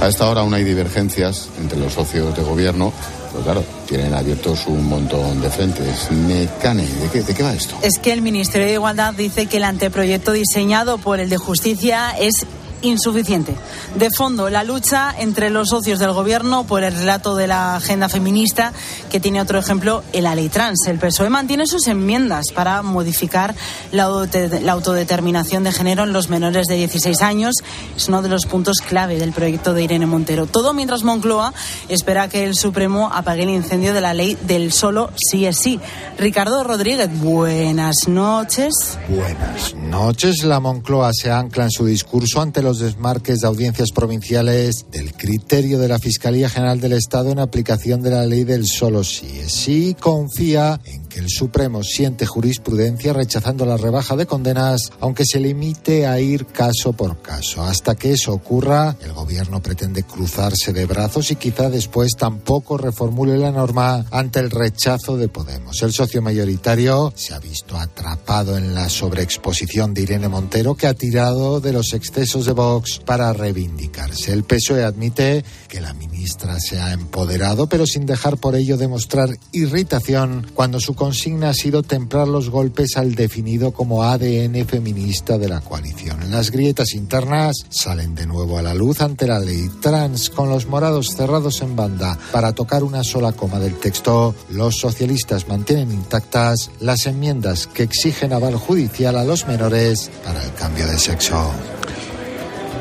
A esta hora aún hay divergencias entre los socios de gobierno, pero claro, tienen abiertos un montón de frentes. Mecane, ¿de qué, ¿de qué va esto? Es que el Ministerio de Igualdad dice que el anteproyecto diseñado por el de Justicia es insuficiente. De fondo, la lucha entre los socios del gobierno por el relato de la agenda feminista, que tiene otro ejemplo la ley trans. El PSOE mantiene sus enmiendas para modificar la, auto- la autodeterminación de género en los menores de 16 años. Es uno de los puntos clave del proyecto de Irene Montero. Todo mientras Moncloa espera que el Supremo apague el incendio de la ley del solo sí es sí. Ricardo Rodríguez, buenas noches. Buenas noches. La Moncloa se ancla en su discurso ante los desmarques de audiencias provinciales del criterio de la Fiscalía General del Estado en aplicación de la ley del solo sí sí. Confía en el Supremo siente jurisprudencia rechazando la rebaja de condenas, aunque se limite a ir caso por caso. Hasta que eso ocurra, el gobierno pretende cruzarse de brazos y quizá después tampoco reformule la norma ante el rechazo de Podemos. El socio mayoritario se ha visto atrapado en la sobreexposición de Irene Montero, que ha tirado de los excesos de Vox para reivindicarse. El PSOE admite que la ministra se ha empoderado, pero sin dejar por ello demostrar irritación cuando su consigna ha sido templar los golpes al definido como ADN feminista de la coalición. Las grietas internas salen de nuevo a la luz ante la ley trans, con los morados cerrados en banda para tocar una sola coma del texto. Los socialistas mantienen intactas las enmiendas que exigen aval judicial a los menores para el cambio de sexo.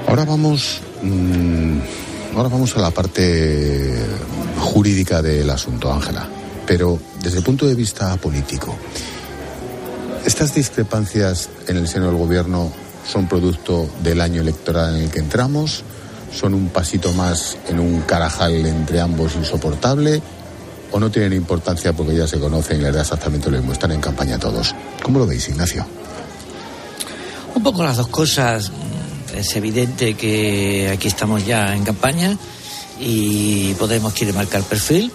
Ahora vamos. Mm, ahora vamos a la parte jurídica del asunto, Ángela. Pero desde el punto de vista político, ¿estas discrepancias en el seno del gobierno son producto del año electoral en el que entramos? ¿Son un pasito más en un carajal entre ambos insoportable? ¿O no tienen importancia porque ya se conocen y les da exactamente lo mismo? Están en campaña todos. ¿Cómo lo veis, Ignacio? Un poco las dos cosas. Es evidente que aquí estamos ya en campaña y Podemos quiere marcar perfil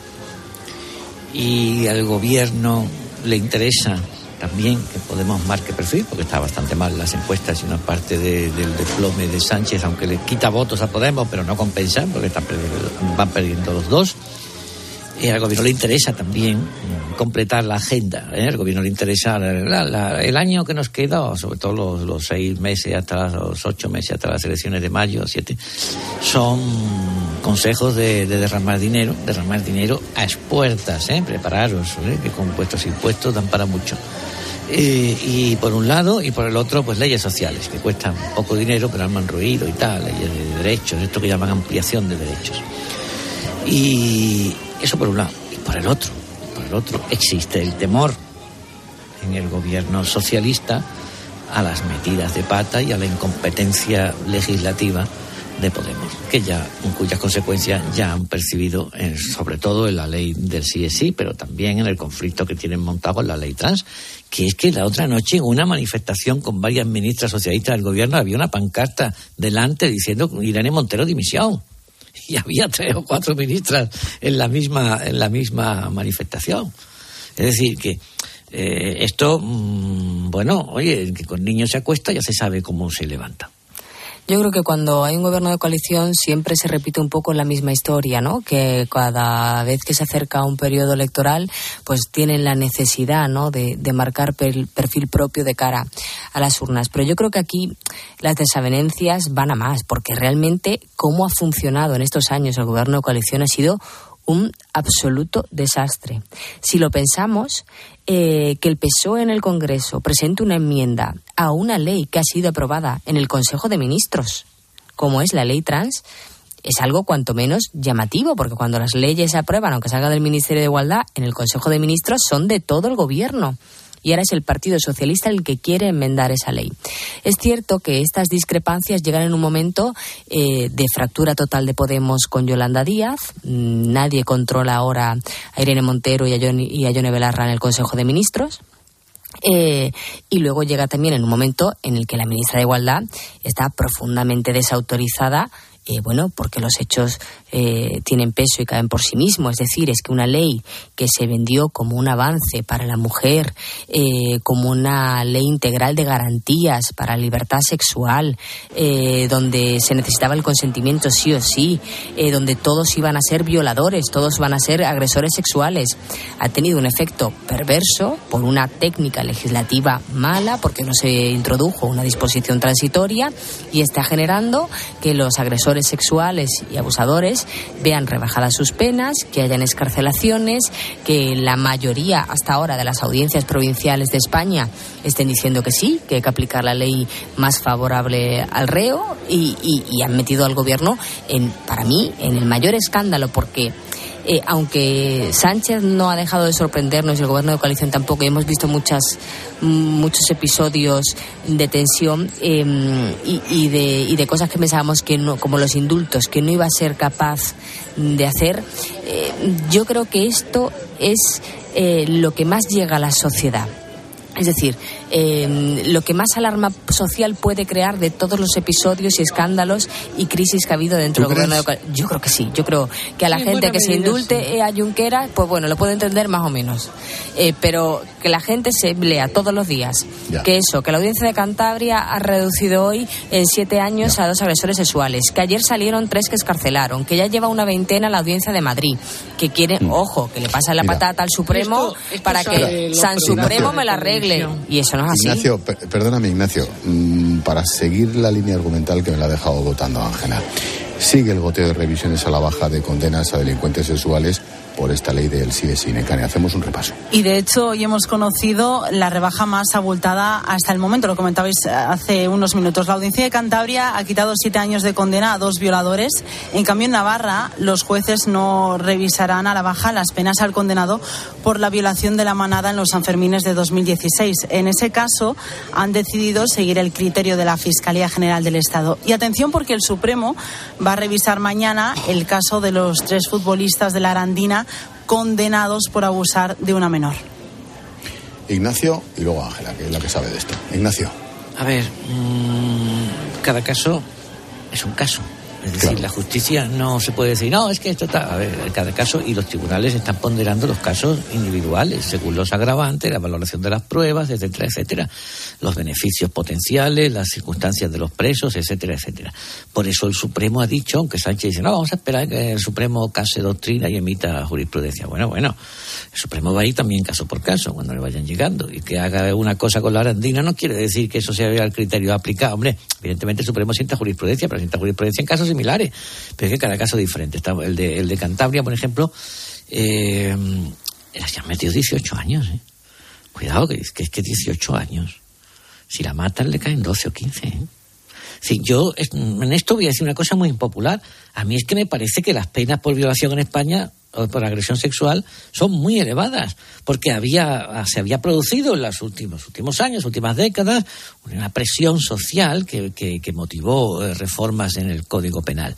y al gobierno le interesa también que Podemos marque perfil, porque está bastante mal las encuestas y es parte del desplome de Sánchez, aunque le quita votos a Podemos, pero no compensa, porque están, van perdiendo los dos. Y al gobierno le interesa también completar la agenda. ¿eh? Al gobierno le interesa el año que nos queda, sobre todo los, seis meses hasta los ocho meses hasta las elecciones de mayo, siete, son consejos de, derramar dinero, derramar dinero a expuertas, ¿eh? prepararos, ¿eh? que con vuestros impuestos dan para mucho. Y por un lado, y por el otro, pues leyes sociales, que cuestan poco dinero, pero han ruido y tal, leyes de derechos, esto que llaman ampliación de derechos. Y eso por un lado. Y por el otro, el otro, existe el temor en el gobierno socialista a las metidas de pata y a la incompetencia legislativa de Podemos, que ya, en cuyas consecuencias ya han percibido, sobre todo en la ley del sí pero también en el conflicto que tienen montado en la ley trans, que es que la otra noche en una manifestación con varias ministras socialistas del gobierno había una pancarta delante diciendo Irene Montero dimisión. [LAUGHS] Y había tres o cuatro ministras en la misma, en la misma manifestación. Es decir, que eh, esto, mm, bueno, oye, que con niños se acuesta ya se sabe cómo se levanta. Yo creo que cuando hay un gobierno de coalición siempre se repite un poco la misma historia, ¿no? Que cada vez que se acerca un periodo electoral, pues tienen la necesidad, ¿no? De, marcar el perfil propio de cara a las urnas. Pero yo creo que aquí las desavenencias van a más, porque realmente cómo ha funcionado en estos años el gobierno de coalición ha sido un absoluto desastre. Si lo pensamos, eh, que el PSOE en el Congreso presente una enmienda a una ley que ha sido aprobada en el Consejo de Ministros, como es la ley trans, es algo cuanto menos llamativo, porque cuando las leyes se aprueban, aunque salga del Ministerio de Igualdad, en el Consejo de Ministros son de todo el Gobierno y ahora es el Partido Socialista el que quiere enmendar esa ley. Es cierto que estas discrepancias llegan en un momento eh, de fractura total de Podemos con Yolanda Díaz. Mm, nadie controla ahora a Irene Montero y a, Yone Belarra en el Consejo de Ministros. Eh, y luego llega también en un momento en el que la ministra de Igualdad está profundamente desautorizada eh, bueno, porque los hechos eh, tienen peso y caen por sí mismos. Es decir, es que una ley que se vendió como un avance para la mujer, eh, como una ley integral de garantías para libertad sexual, donde se necesitaba el consentimiento sí o sí, donde todos iban a ser violadores, todos van a ser agresores sexuales, ha tenido un efecto perverso por una técnica legislativa mala, porque no se introdujo una disposición transitoria y está generando que los agresores sexuales y abusadores vean rebajadas sus penas, que hayan escarcelaciones, que la mayoría hasta ahora de las audiencias provinciales de España estén diciendo que sí, que hay que aplicar la ley más favorable al reo y, y han metido al gobierno en, para mí, en el mayor escándalo porque eh, aunque Sánchez no ha dejado de sorprendernos y el gobierno de coalición tampoco, y hemos visto muchas, muchos episodios de tensión em, y, de, y de cosas que pensábamos que no, como los indultos, que no iba a ser capaz de hacer, eh, yo creo que esto es eh, lo que más llega a la sociedad. Es decir, eh, lo que más alarma social puede crear de todos los episodios y escándalos y crisis que ha habido dentro del gobierno de Yo creo que sí, yo creo que a la gente que se indulte a Junquera, pues bueno, lo puede entender más o menos. Eh, pero que la gente se lea todos los días que eso, que la audiencia de Cantabria ha reducido hoy en siete años a dos agresores sexuales, que ayer salieron tres que escarcelaron, que ya lleva una veintena la audiencia de Madrid, que quiere, mm. ojo, que le pasa la patata al Supremo para que San Supremo me la arregle. Y eso no es así. Ignacio, perdóname, Ignacio, mm, para seguir la línea argumental que me la ha dejado votando Ángela. Sigue el goteo de revisiones a la baja de condenas a delincuentes sexuales por esta ley del sí de Sinecane. Hacemos un repaso. Y de hecho, hoy hemos conocido la rebaja más abultada hasta el momento, lo comentabais hace unos minutos. La audiencia de Cantabria ha quitado siete años de condena a dos violadores. En cambio, en Navarra, los jueces no revisarán a la baja las penas al condenado por la violación de la manada en los Sanfermines de 2016. En ese caso, han decidido seguir el criterio de la Fiscalía General del Estado. Y atención, porque el Supremo va a revisar mañana el caso de los tres futbolistas de la Arandina condenados por abusar de una menor. Ignacio y luego Ángela, que es la que sabe de esto. Ignacio. A ver, mm, cada caso es un caso. Es decir, la justicia no se puede decir, no, es que esto está. A ver, cada caso, y los tribunales están ponderando los casos individuales, según los agravantes, la valoración de las pruebas, etcétera, etcétera. Los beneficios potenciales, las circunstancias de los presos, etcétera, etcétera. Por eso el Supremo ha dicho, aunque Sánchez dice, no, vamos a esperar que el Supremo case doctrina y emita jurisprudencia. Bueno, bueno, el Supremo va a ir también caso por caso cuando le vayan llegando. Y que haga una cosa con la arandina no quiere decir que eso sea el criterio aplicado. Hombre, evidentemente el Supremo sienta jurisprudencia, pero sienta jurisprudencia en casos similares, pero es que cada caso es diferente. El, de, el de Cantabria, por ejemplo, eh, se han metido 18 años. ¿eh? Cuidado, que, que es que 18 años. Si la matan, le caen 12 o 15. ¿eh? Yo en esto voy a decir una cosa muy impopular. A mí es que me parece que las penas por violación en España por agresión sexual son muy elevadas, porque había, se había producido en los últimos, últimos años, últimas décadas, una presión social que, que, motivó eh, reformas en el Código Penal.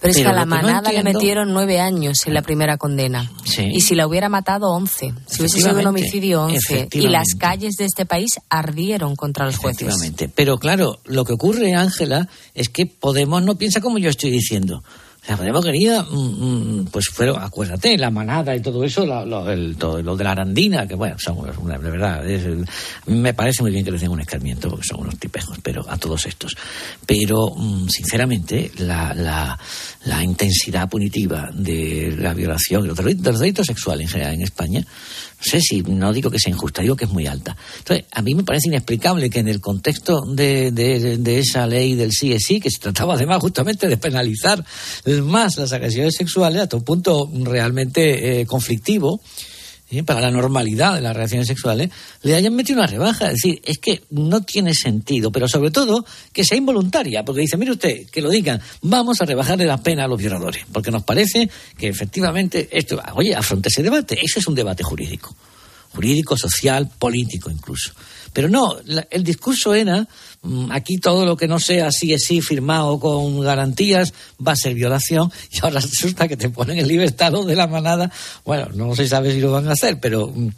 Pero es que a la manada le metieron nueve años en la primera condena. Y si la hubiera matado, once. Si hubiese sido un homicidio, once. Y las calles de este país ardieron contra los jueces. Pero claro, lo que ocurre, Ángela, es que Podemos no piensa como yo estoy diciendo. La Podemos quería, mm, mm, pues fueron, acuérdate, la manada y todo eso, lo, lo, lo de la arandina, que bueno, son, de verdad, me parece muy bien que les den un escarmiento, son unos tipejos, pero a todos estos. Pero, mm, sinceramente, la, la, la, intensidad punitiva de la violación, de los delitos sexuales en general en España, sé si, no digo que sea injusta, digo que es muy alta. Entonces, a mí me parece inexplicable que en el contexto de, de, esa ley del sí es sí, que se trataba además justamente de penalizar más las agresiones sexuales, hasta un punto realmente eh, conflictivo, para la normalidad de las relaciones sexuales, le hayan metido una rebaja. Es decir, es que no tiene sentido, pero sobre todo que sea involuntaria, porque dice, mire usted, que lo digan, vamos a rebajarle la pena a los violadores, porque nos parece que efectivamente esto, oye, afronte ese debate, eso es un debate jurídico, jurídico, social, político incluso. Pero no, el discurso era, mm, aquí todo lo que no sea así es sí firmado con garantías va a ser violación [LAUGHS] y ahora resulta que te ponen en libertad los de la manada. Bueno, no se sabe si lo van a hacer, pero mm,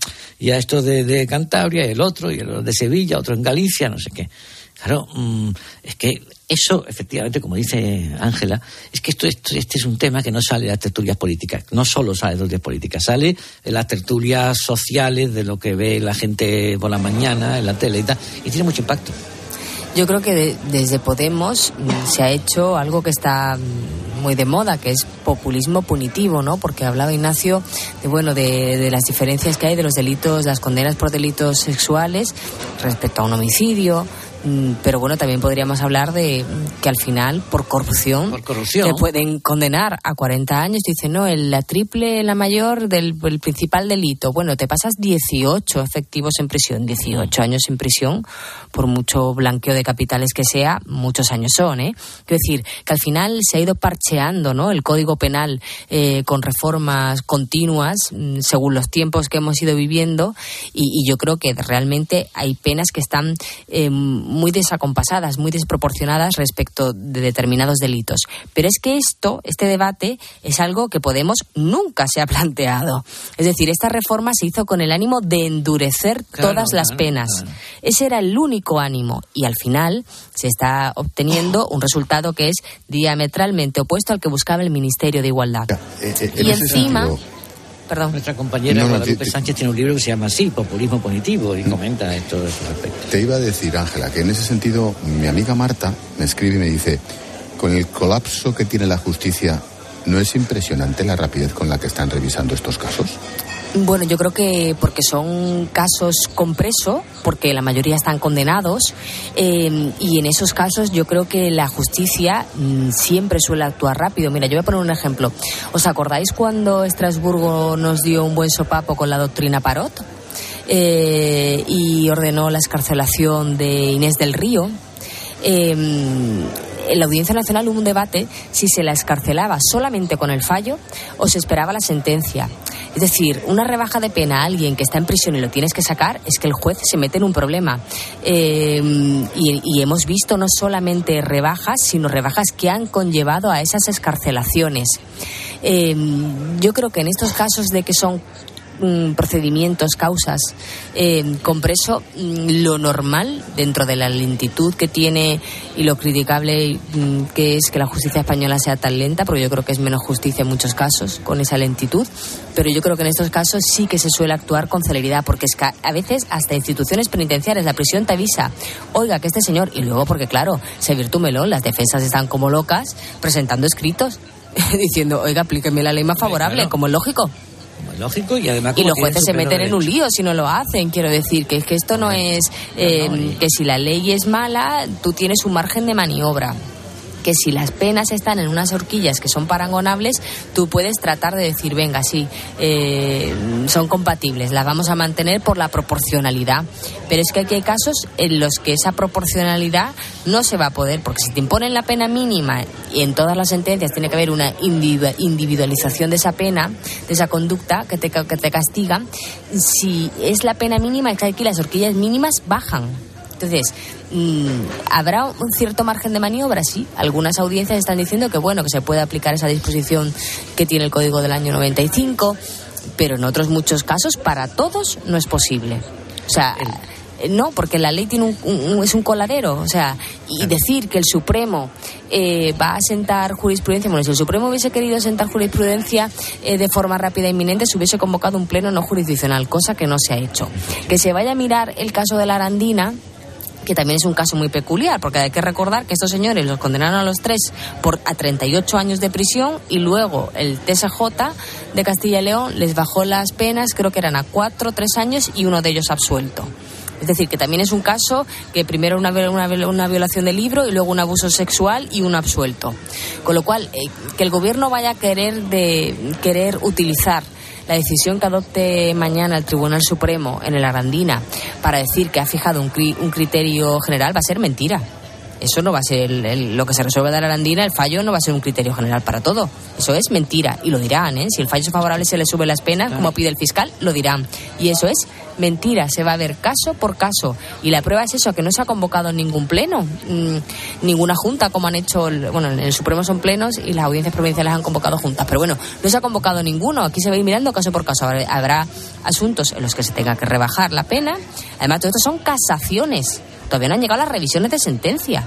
ya esto de, de Cantabria, el otro, y el de Sevilla, otro en Galicia, no sé qué. Claro, mm, es que eso, efectivamente, como dice Ángela, es que esto, este es un tema que no sale de las tertulias políticas, no solo sale de las tertulias políticas, sale de las tertulias sociales, de lo que ve la gente por la mañana en la tele y tal, y tiene mucho impacto. Yo creo que desde Podemos mm, se ha hecho algo que está mm, muy de moda, que es populismo punitivo, ¿no? Porque hablaba Ignacio de, bueno, de, de, las diferencias que hay de los delitos, las condenas por delitos sexuales respecto a un homicidio, pero bueno, también podríamos hablar de que al final, por corrupción, te pueden condenar a 40 años. Dicen, no, el, la triple, la mayor del principal delito. Bueno, te pasas 18 efectivos en prisión, 18 años en prisión, por mucho blanqueo de capitales que sea, muchos años son, ¿eh? Quiero decir, que al final se ha ido parcheando, ¿no? El código penal eh, con reformas continuas, mm, según los tiempos que hemos ido viviendo, y, yo creo que realmente hay penas que están eh, muy desacompasadas, muy desproporcionadas respecto de determinados delitos. Pero es que esto, este debate, es algo que Podemos nunca se ha planteado. Es decir, esta reforma se hizo con el ánimo de endurecer todas las penas. Ese era el único ánimo. Y al final se está obteniendo un resultado que es diametralmente opuesto al que buscaba el Ministerio de Igualdad. Eh, eh, y encima. Perdón. Nuestra compañera No, no, Guadalupe. Sánchez tiene un libro que se llama así, Populismo Punitivo, y comenta esto de su respecto. Te iba a decir, Ángela, que en ese sentido mi amiga Marta me escribe y me dice, con el colapso que tiene la justicia, ¿no es impresionante la rapidez con la que están revisando estos casos? Bueno, yo creo que porque son casos con preso, porque la mayoría están condenados, eh, y en esos casos yo creo que la justicia mm, siempre suele actuar rápido. Mira, yo voy a poner un ejemplo. ¿Os acordáis cuando Estrasburgo nos dio un buen sopapo con la doctrina Parot? Eh, y ordenó la escarcelación de Inés del Río. Eh, en la Audiencia Nacional hubo un debate si se la escarcelaba solamente con el fallo o se esperaba la sentencia. Es decir, una rebaja de pena a alguien que está en prisión y lo tienes que sacar es que el juez se mete en un problema. Eh, y, hemos visto no solamente rebajas, sino rebajas que han conllevado a esas escarcelaciones. Eh, yo creo que en estos casos de que son mm, procedimientos, causas eh, con preso, mm, lo normal dentro de la lentitud que tiene y lo criticable mm, que es que la justicia española sea tan lenta, porque yo creo que es menos justicia en muchos casos con esa lentitud, pero yo creo que en estos casos sí que se suele actuar con celeridad, porque es que a veces hasta instituciones penitenciarias, la prisión te avisa, oiga, que este señor, y luego porque claro, se virtu melón, las defensas están como locas presentando escritos. [LAUGHS] diciendo, oiga, aplíqueme la ley más favorable. Como es lógico, y además Y los jueces se meten en un lío si no lo hacen. Quiero decir que es que esto no es eh, que si la ley es mala, tú tienes un margen de maniobra. Que si las penas están en unas horquillas que son parangonables, tú puedes tratar de decir, venga, sí, eh, son compatibles, las vamos a mantener por la proporcionalidad. Pero es que aquí hay casos en los que esa proporcionalidad no se va a poder, porque si te imponen la pena mínima y en todas las sentencias tiene que haber una individu- individualización de esa pena, de esa conducta que te, que te castiga, si es la pena mínima, es que aquí las horquillas mínimas bajan. Entonces, mm, ¿habrá un cierto margen de maniobra? Sí. Algunas audiencias están diciendo que, bueno, que se puede aplicar esa disposición que tiene el Código del año 95, pero en otros muchos casos, para todos, no es posible. O sea, eh, no, porque la ley tiene un, un- un- es un coladero. O sea, y decir que el Supremo eh, va a sentar jurisprudencia, bueno, si el Supremo hubiese querido sentar jurisprudencia eh, de forma rápida e inminente, se hubiese convocado un pleno no jurisdiccional, cosa que no se ha hecho. Que se vaya a mirar el caso de la Arandina que también es un caso muy peculiar, porque hay que recordar que estos señores los condenaron a los tres por a 38 años de prisión y luego el TSJ de Castilla y León les bajó las penas, creo que eran a cuatro, tres años y uno de ellos absuelto. Es decir, que también es un caso que primero una, una, una violación del libro y luego un abuso sexual y un absuelto. Con lo cual, eh, que el gobierno vaya a querer, de, querer utilizar la decisión que adopte mañana el Tribunal Supremo en el Arandina para decir que ha fijado un, cri- un criterio general va a ser mentira. Eso no va a ser el- el- lo que se resuelve de la Arandina, el fallo no va a ser un criterio general para todo. Eso es mentira y lo dirán, ¿eh? Si el fallo es favorable se le sube las penas, como pide el fiscal, lo dirán. Y eso es mentira, se va a ver caso por caso. Y la prueba es eso, que no se ha convocado ningún pleno, mm, ninguna junta, como han hecho, el- bueno, en el Supremo son plenos y las audiencias provinciales han convocado juntas. Pero bueno, no se ha convocado ninguno, aquí se va a ir mirando caso por caso. Habrá, asuntos en los que se tenga que rebajar la pena. Además, todo esto son casaciones. Todavía no han llegado las revisiones de sentencia.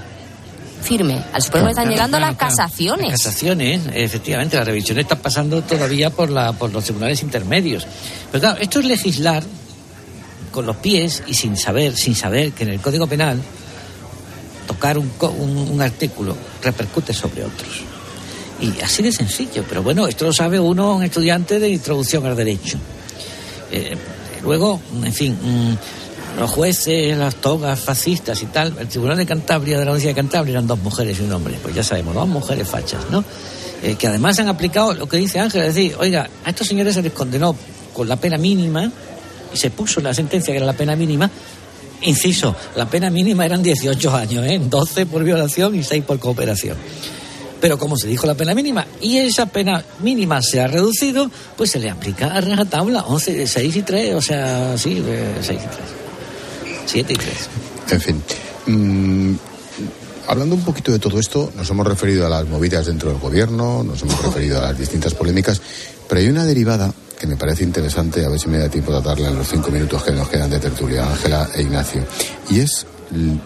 Firme. Al Supremo le están Claro, llegando claro, las claro. casaciones. Las casaciones, efectivamente, las revisiones están pasando todavía por, la, por los tribunales intermedios. Pero claro, esto es legislar con los pies y sin saber, sin saber que en el Código Penal tocar un, un, un artículo repercute sobre otros. Y así de sencillo, pero bueno, esto lo sabe uno, un estudiante de introducción al derecho. Eh, luego, en fin, mm, los jueces, las togas fascistas y tal, el Tribunal de Cantabria, de la Audiencia de Cantabria, eran dos mujeres y un hombre, pues ya sabemos, dos mujeres fachas, ¿no? Eh, que además han aplicado lo que dice Ángel, es decir, oiga, a estos señores se les condenó con la pena mínima y se puso la sentencia que era la pena mínima. Inciso, la pena mínima eran 18 años, ¿eh? 12 por violación y 6 por cooperación. Pero como se dijo la pena mínima y esa pena mínima se ha reducido, pues se le aplica a rajatabla 11, 6 y 3, o sea, sí, 6 y 3. 7 y 3. En fin. mm, hablando un poquito de todo esto, nos hemos referido a las movidas dentro del gobierno, nos hemos referido a las distintas polémicas, pero hay una derivada que me parece interesante, a ver si me da tiempo de darle en los cinco minutos que nos quedan de tertulia, Ángela e Ignacio, y es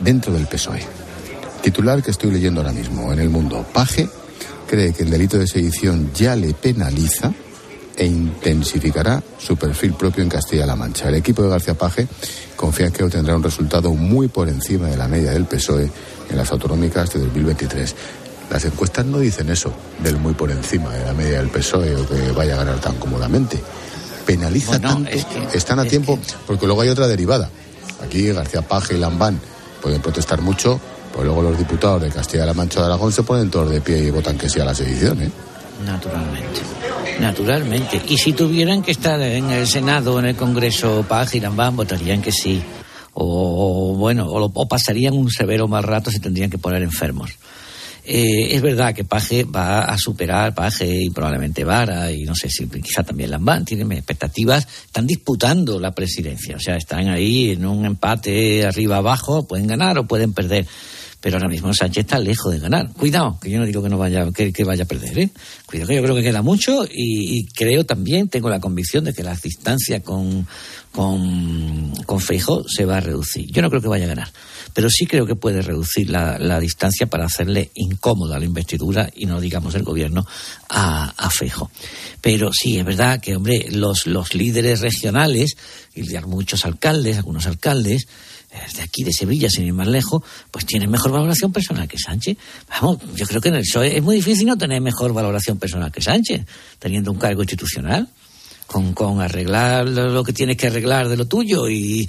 dentro del PSOE. Titular que estoy leyendo ahora mismo en el mundo. Paje cree que el delito de sedición ya le penaliza e intensificará su perfil propio en Castilla-La Mancha. El equipo de García Paje confía que obtendrá un resultado muy por encima de la media del PSOE en las autonómicas de 2023. Las encuestas no dicen eso, del muy por encima de la media del PSOE o que vaya a ganar tan cómodamente. Penaliza tanto, están a tiempo, porque luego hay otra derivada. Aquí García Paje y Lambán pueden protestar mucho, pues luego los diputados de Castilla-La Mancha de Aragón se ponen todos de pie y votan que sí a la sedición, ¿eh? Naturalmente. Naturalmente. Y si tuvieran que estar en el Senado o en el Congreso, Paz y Lambán votarían que sí. O, bueno, o, pasarían un severo mal rato si tendrían que poner enfermos. Eh, es verdad que Paje va a superar Paje y probablemente Vara y no sé si quizá también Lambán tienen expectativas, están disputando la presidencia, o sea, están ahí en un empate arriba abajo, pueden ganar o pueden perder pero ahora mismo Sánchez está lejos de ganar. Cuidado, que yo no digo que no vaya, que, vaya a perder, ¿eh? Cuidado que yo creo que queda mucho y, creo también, tengo la convicción de que la distancia con, con, con Feijó se va a reducir. Yo no creo que vaya a ganar, pero sí creo que puede reducir la, la distancia para hacerle incómoda la investidura y no digamos el gobierno a, a Feijó. Pero sí, es verdad que, hombre, los, los líderes regionales, y muchos alcaldes, algunos alcaldes, de aquí de Sevilla, sin ir más lejos, pues tiene mejor valoración personal que Sánchez. Vamos, yo creo que en el PSOE es muy difícil no tener mejor valoración personal que Sánchez, teniendo un cargo institucional. Con, con arreglar lo que tienes que arreglar de lo tuyo y,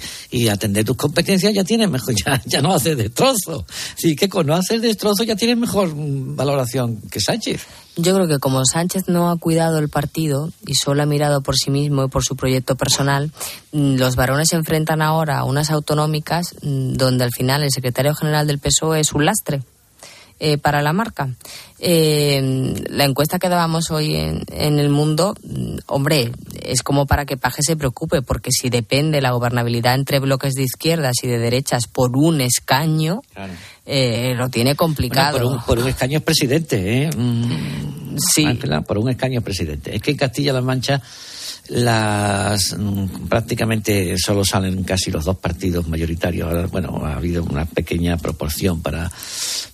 atender tus competencias ya tienes mejor, [LAUGHS] ya, ya no haces destrozo. Así que con no hacer destrozo ya tienes mejor valoración que Sánchez. Yo creo que como Sánchez no ha cuidado el partido y solo ha mirado por sí mismo y por su proyecto personal, mm, los varones se enfrentan ahora a unas autonómicas mm, donde al final el secretario general del PSOE es un lastre. Eh, para la marca. Eh, la encuesta que dábamos hoy en, el mundo, mm, hombre, es como para que Paje se preocupe, porque si depende la gobernabilidad entre bloques de izquierdas y de derechas por un escaño, eh, lo tiene complicado. por, un, escaño es presidente, ¿eh? Mm, sí. por un escaño es presidente. Es que en Castilla-La Mancha las mm, prácticamente solo salen casi los dos partidos mayoritarios. bueno, ha habido una pequeña proporción para,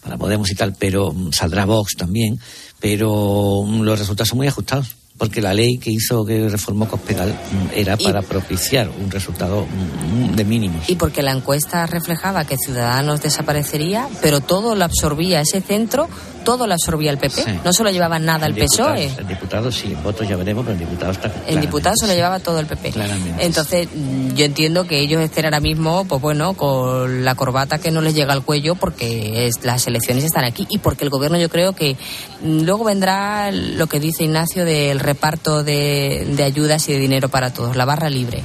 para Podemos y tal, pero mm, saldrá Vox también, pero mm, los resultados son muy ajustados porque la ley que hizo, que reformó Cospedal, mm, era para propiciar un resultado mm, de mínimos. Y porque la encuesta reflejaba que Ciudadanos desaparecería, pero todo lo absorbía ese centro, todo lo absorbía el PP. No solo llevaba nada el, PSOE. El diputado sí, votos ya veremos, pero el diputado está. El diputado se lo llevaba todo el PP. Claramente. Entonces, mm, yo entiendo que ellos estén ahora mismo, pues bueno, con la corbata que no les llega al cuello porque es, las elecciones están aquí y porque el gobierno yo creo que luego vendrá lo que dice Ignacio del reparto de, ayudas y de dinero para todos, la barra libre.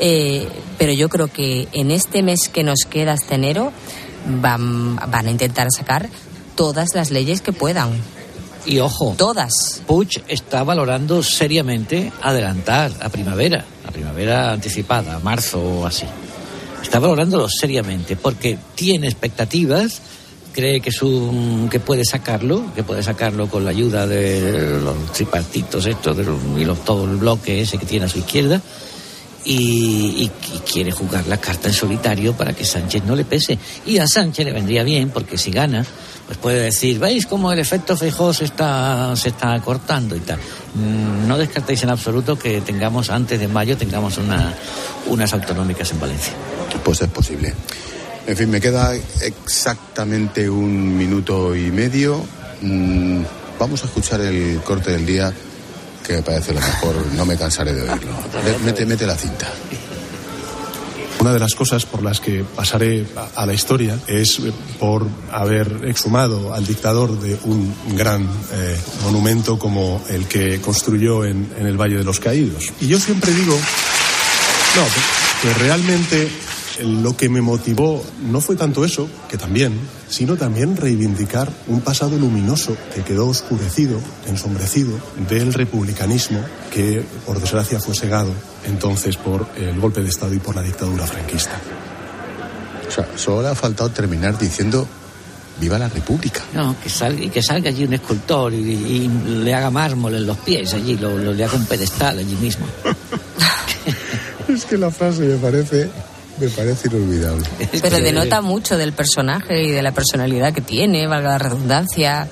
Eh, pero yo creo que en este mes que nos queda hasta enero van, van a intentar sacar todas las leyes que puedan. Y ojo, todas. Puig está valorando seriamente adelantar a primavera, a primavera anticipada, a marzo o así. Está valorándolo seriamente porque tiene expectativas cree que, su, que puede sacarlo, que puede sacarlo con la ayuda de los tripartitos estos de y los, todo el bloque ese que tiene a su izquierda. Y, quiere jugar la carta en solitario para que Sánchez no le pese. Y a Sánchez le vendría bien, porque si gana, pues puede decir, ¿veis cómo el efecto Feijóo se está, se está cortando y tal? Mm, no descartéis en absoluto que tengamos, antes de mayo, tengamos una, unas autonómicas en Valencia. Pues es posible. En fin, me queda exactamente un minuto y medio. Mm, vamos a escuchar el corte del día, que me parece lo mejor. No me cansaré de oírlo. [LAUGHS] Mete, mete la cinta. Una de las cosas por las que pasaré a la historia es por haber exhumado al dictador de un gran eh, monumento como el que construyó en, en, el Valle de los Caídos. Y yo siempre digo, no, que realmente lo que me motivó no fue tanto eso, que también, sino también reivindicar un pasado luminoso que quedó oscurecido, ensombrecido del republicanismo que, por desgracia, fue segado entonces por el golpe de Estado y por la dictadura franquista. O sea, solo le ha faltado terminar diciendo Viva la República. No, que salga, y que salga allí un escultor y, y le haga mármol en los pies allí, lo, lo- le haga un pedestal allí mismo. [LAUGHS] Es que la frase me parece, me parece inolvidable. Pero denota mucho del personaje y de la personalidad que tiene, valga la redundancia.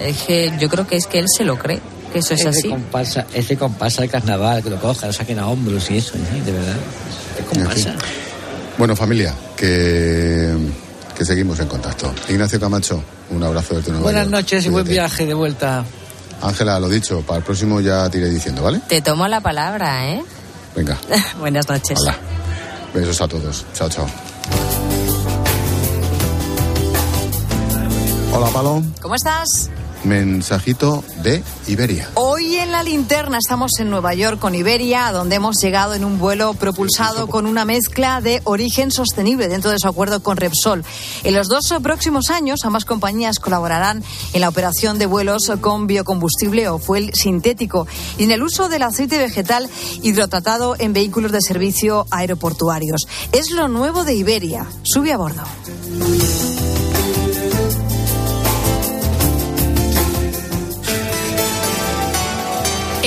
Es que yo creo que es que él se lo cree, que eso es de así. comparsa, es de comparsa de carnaval, que lo cojan, lo saquen a hombros y eso, sí, de verdad. Es comparsa. Bueno, familia, que, que seguimos en contacto. Ignacio Camacho, un abrazo desde Nueva Buenas York. noches y buen viaje de vuelta. Ángela, lo dicho, para el próximo ya te iré diciendo, ¿vale? Te tomo la palabra, ¿eh? Venga, [LAUGHS] Buenas noches. hola. Besos a todos. Chao, chao. Hola, Palom. ¿Cómo estás? Mensajito de Iberia. Hoy en la linterna estamos en Nueva York con Iberia, donde hemos llegado en un vuelo propulsado con una mezcla de origen sostenible dentro de su acuerdo con Repsol. En los dos próximos años, ambas compañías colaborarán en la operación de vuelos con biocombustible o fuel sintético y en el uso del aceite vegetal hidrotratado en vehículos de servicio aeroportuarios. Es lo nuevo de Iberia. Sube a bordo.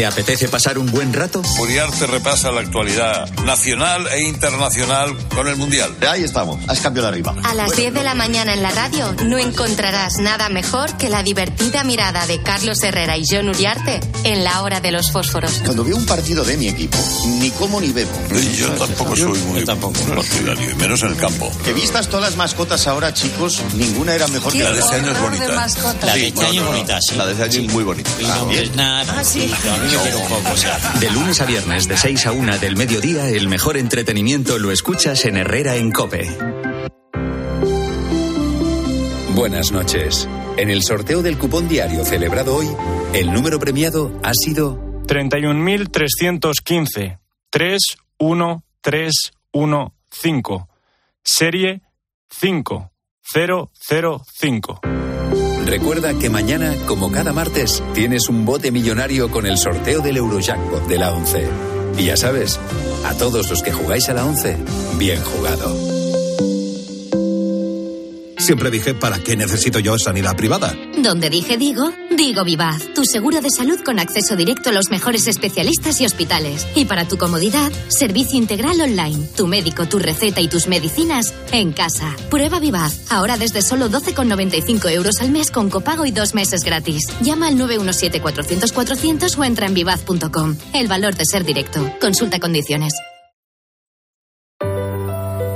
¿Te apetece pasar un buen rato? Uriarte repasa la actualidad nacional e internacional con el Mundial. Ahí estamos, has cambiado de arriba. A las 10 de la mañana en la radio no encontrarás nada mejor que la divertida mirada de Carlos Herrera y John Uriarte en la hora de los fósforos. Cuando veo un partido de mi equipo, ni como ni bebo. Yo tampoco soy muy partidario, y menos en el campo. Que vistas todas las mascotas ahora, chicos, ninguna era mejor que La la de este año es bonita. La de este año no, bonita, sí. La de este año es muy bonita. Ah, bien. Ah, sí. De lunes a viernes, de 6 a 1 del mediodía, el mejor entretenimiento lo escuchas en Herrera en Cope. Buenas noches. En el sorteo del cupón diario celebrado hoy, el número premiado ha sido 31.315. 31315. Serie 5005. Recuerda que mañana, como cada martes, tienes un bote millonario con el sorteo del Eurojackpot de la 11. Y ya sabes, a todos los que jugáis a la 11, bien jugado. Siempre dije, ¿para qué necesito yo sanidad privada? Donde dije digo, digo Vivaz, tu seguro de salud con acceso directo a los mejores especialistas y hospitales. Y para tu comodidad, servicio integral online, tu médico, tu receta y tus medicinas en casa. Prueba Vivaz, ahora desde solo 12,95 euros al mes con copago y dos meses gratis. Llama al 917-400-400 o entra en vivaz.com. El valor de ser directo. Consulta condiciones.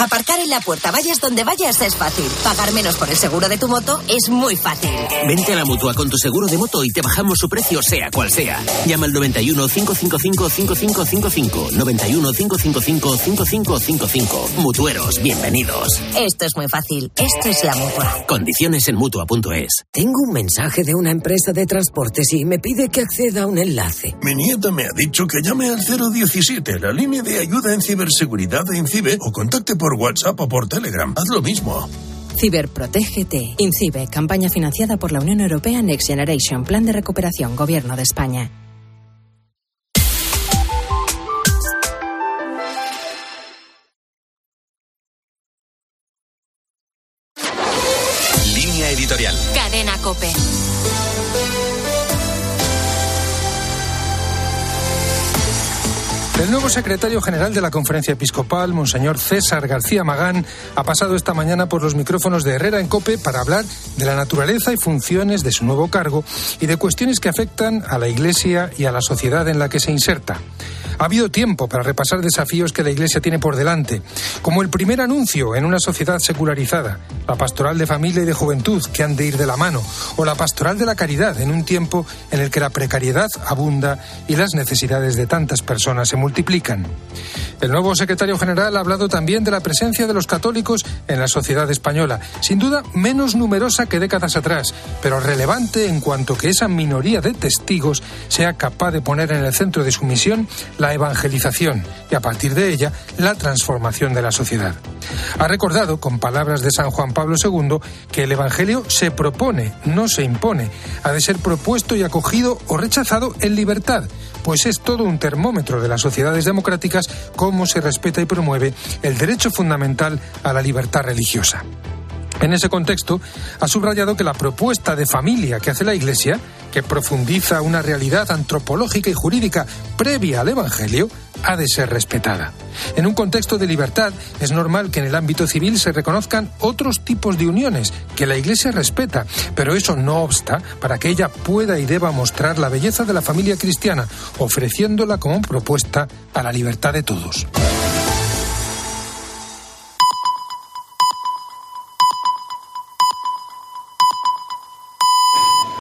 Aparcar en la puerta, vayas donde vayas, es fácil. Pagar menos por el seguro de tu moto es muy fácil. Vente a la mutua con tu seguro de moto y te bajamos su precio, sea cual sea. Llama al 91 555 5555. 91 555 5555. Mutueros, bienvenidos. Esto es muy fácil. Esto es la mutua. Condiciones en mutua.es. Tengo un mensaje de una empresa de transportes y me pide que acceda a un enlace. Mi nieta me ha dicho que llame al 017, la línea de ayuda en ciberseguridad de INCIBE, o contacte por WhatsApp o por Telegram. Haz lo mismo. Ciberprotégete. INCIBE, campaña financiada por la Unión Europea Next Generation, Plan de Recuperación, Gobierno de España. Línea editorial. Cadena Cope. El nuevo secretario general de la Conferencia Episcopal, Monseñor César García Magán, ha pasado esta mañana por los micrófonos de Herrera en Cope para hablar de la naturaleza y funciones de su nuevo cargo y de cuestiones que afectan a la Iglesia y a la sociedad en la que se inserta. Ha habido tiempo para repasar desafíos que la Iglesia tiene por delante, como el primer anuncio en una sociedad secularizada, la pastoral de familia y de juventud que han de ir de la mano, o la pastoral de la caridad en un tiempo en el que la precariedad abunda y las necesidades de tantas personas se multiplican. El nuevo secretario general ha hablado también de la presencia de los católicos en la sociedad española, sin duda menos numerosa que décadas atrás, pero relevante en cuanto que esa minoría de testigos sea capaz de poner en el centro de su misión evangelización y a partir de ella la transformación de la sociedad. Ha recordado, con palabras de San Juan Pablo II, que el Evangelio se propone, no se impone. Ha de ser propuesto y acogido o rechazado en libertad, pues es todo un termómetro de las sociedades democráticas cómo se respeta y promueve el derecho fundamental a la libertad religiosa. En ese contexto, ha subrayado que la propuesta de familia que hace la Iglesia, que profundiza una realidad antropológica y jurídica previa al Evangelio, ha de ser respetada. En un contexto de libertad, es normal que en el ámbito civil se reconozcan otros tipos de uniones que la Iglesia respeta, pero eso no obsta para que ella pueda y deba mostrar la belleza de la familia cristiana, ofreciéndola como propuesta a la libertad de todos.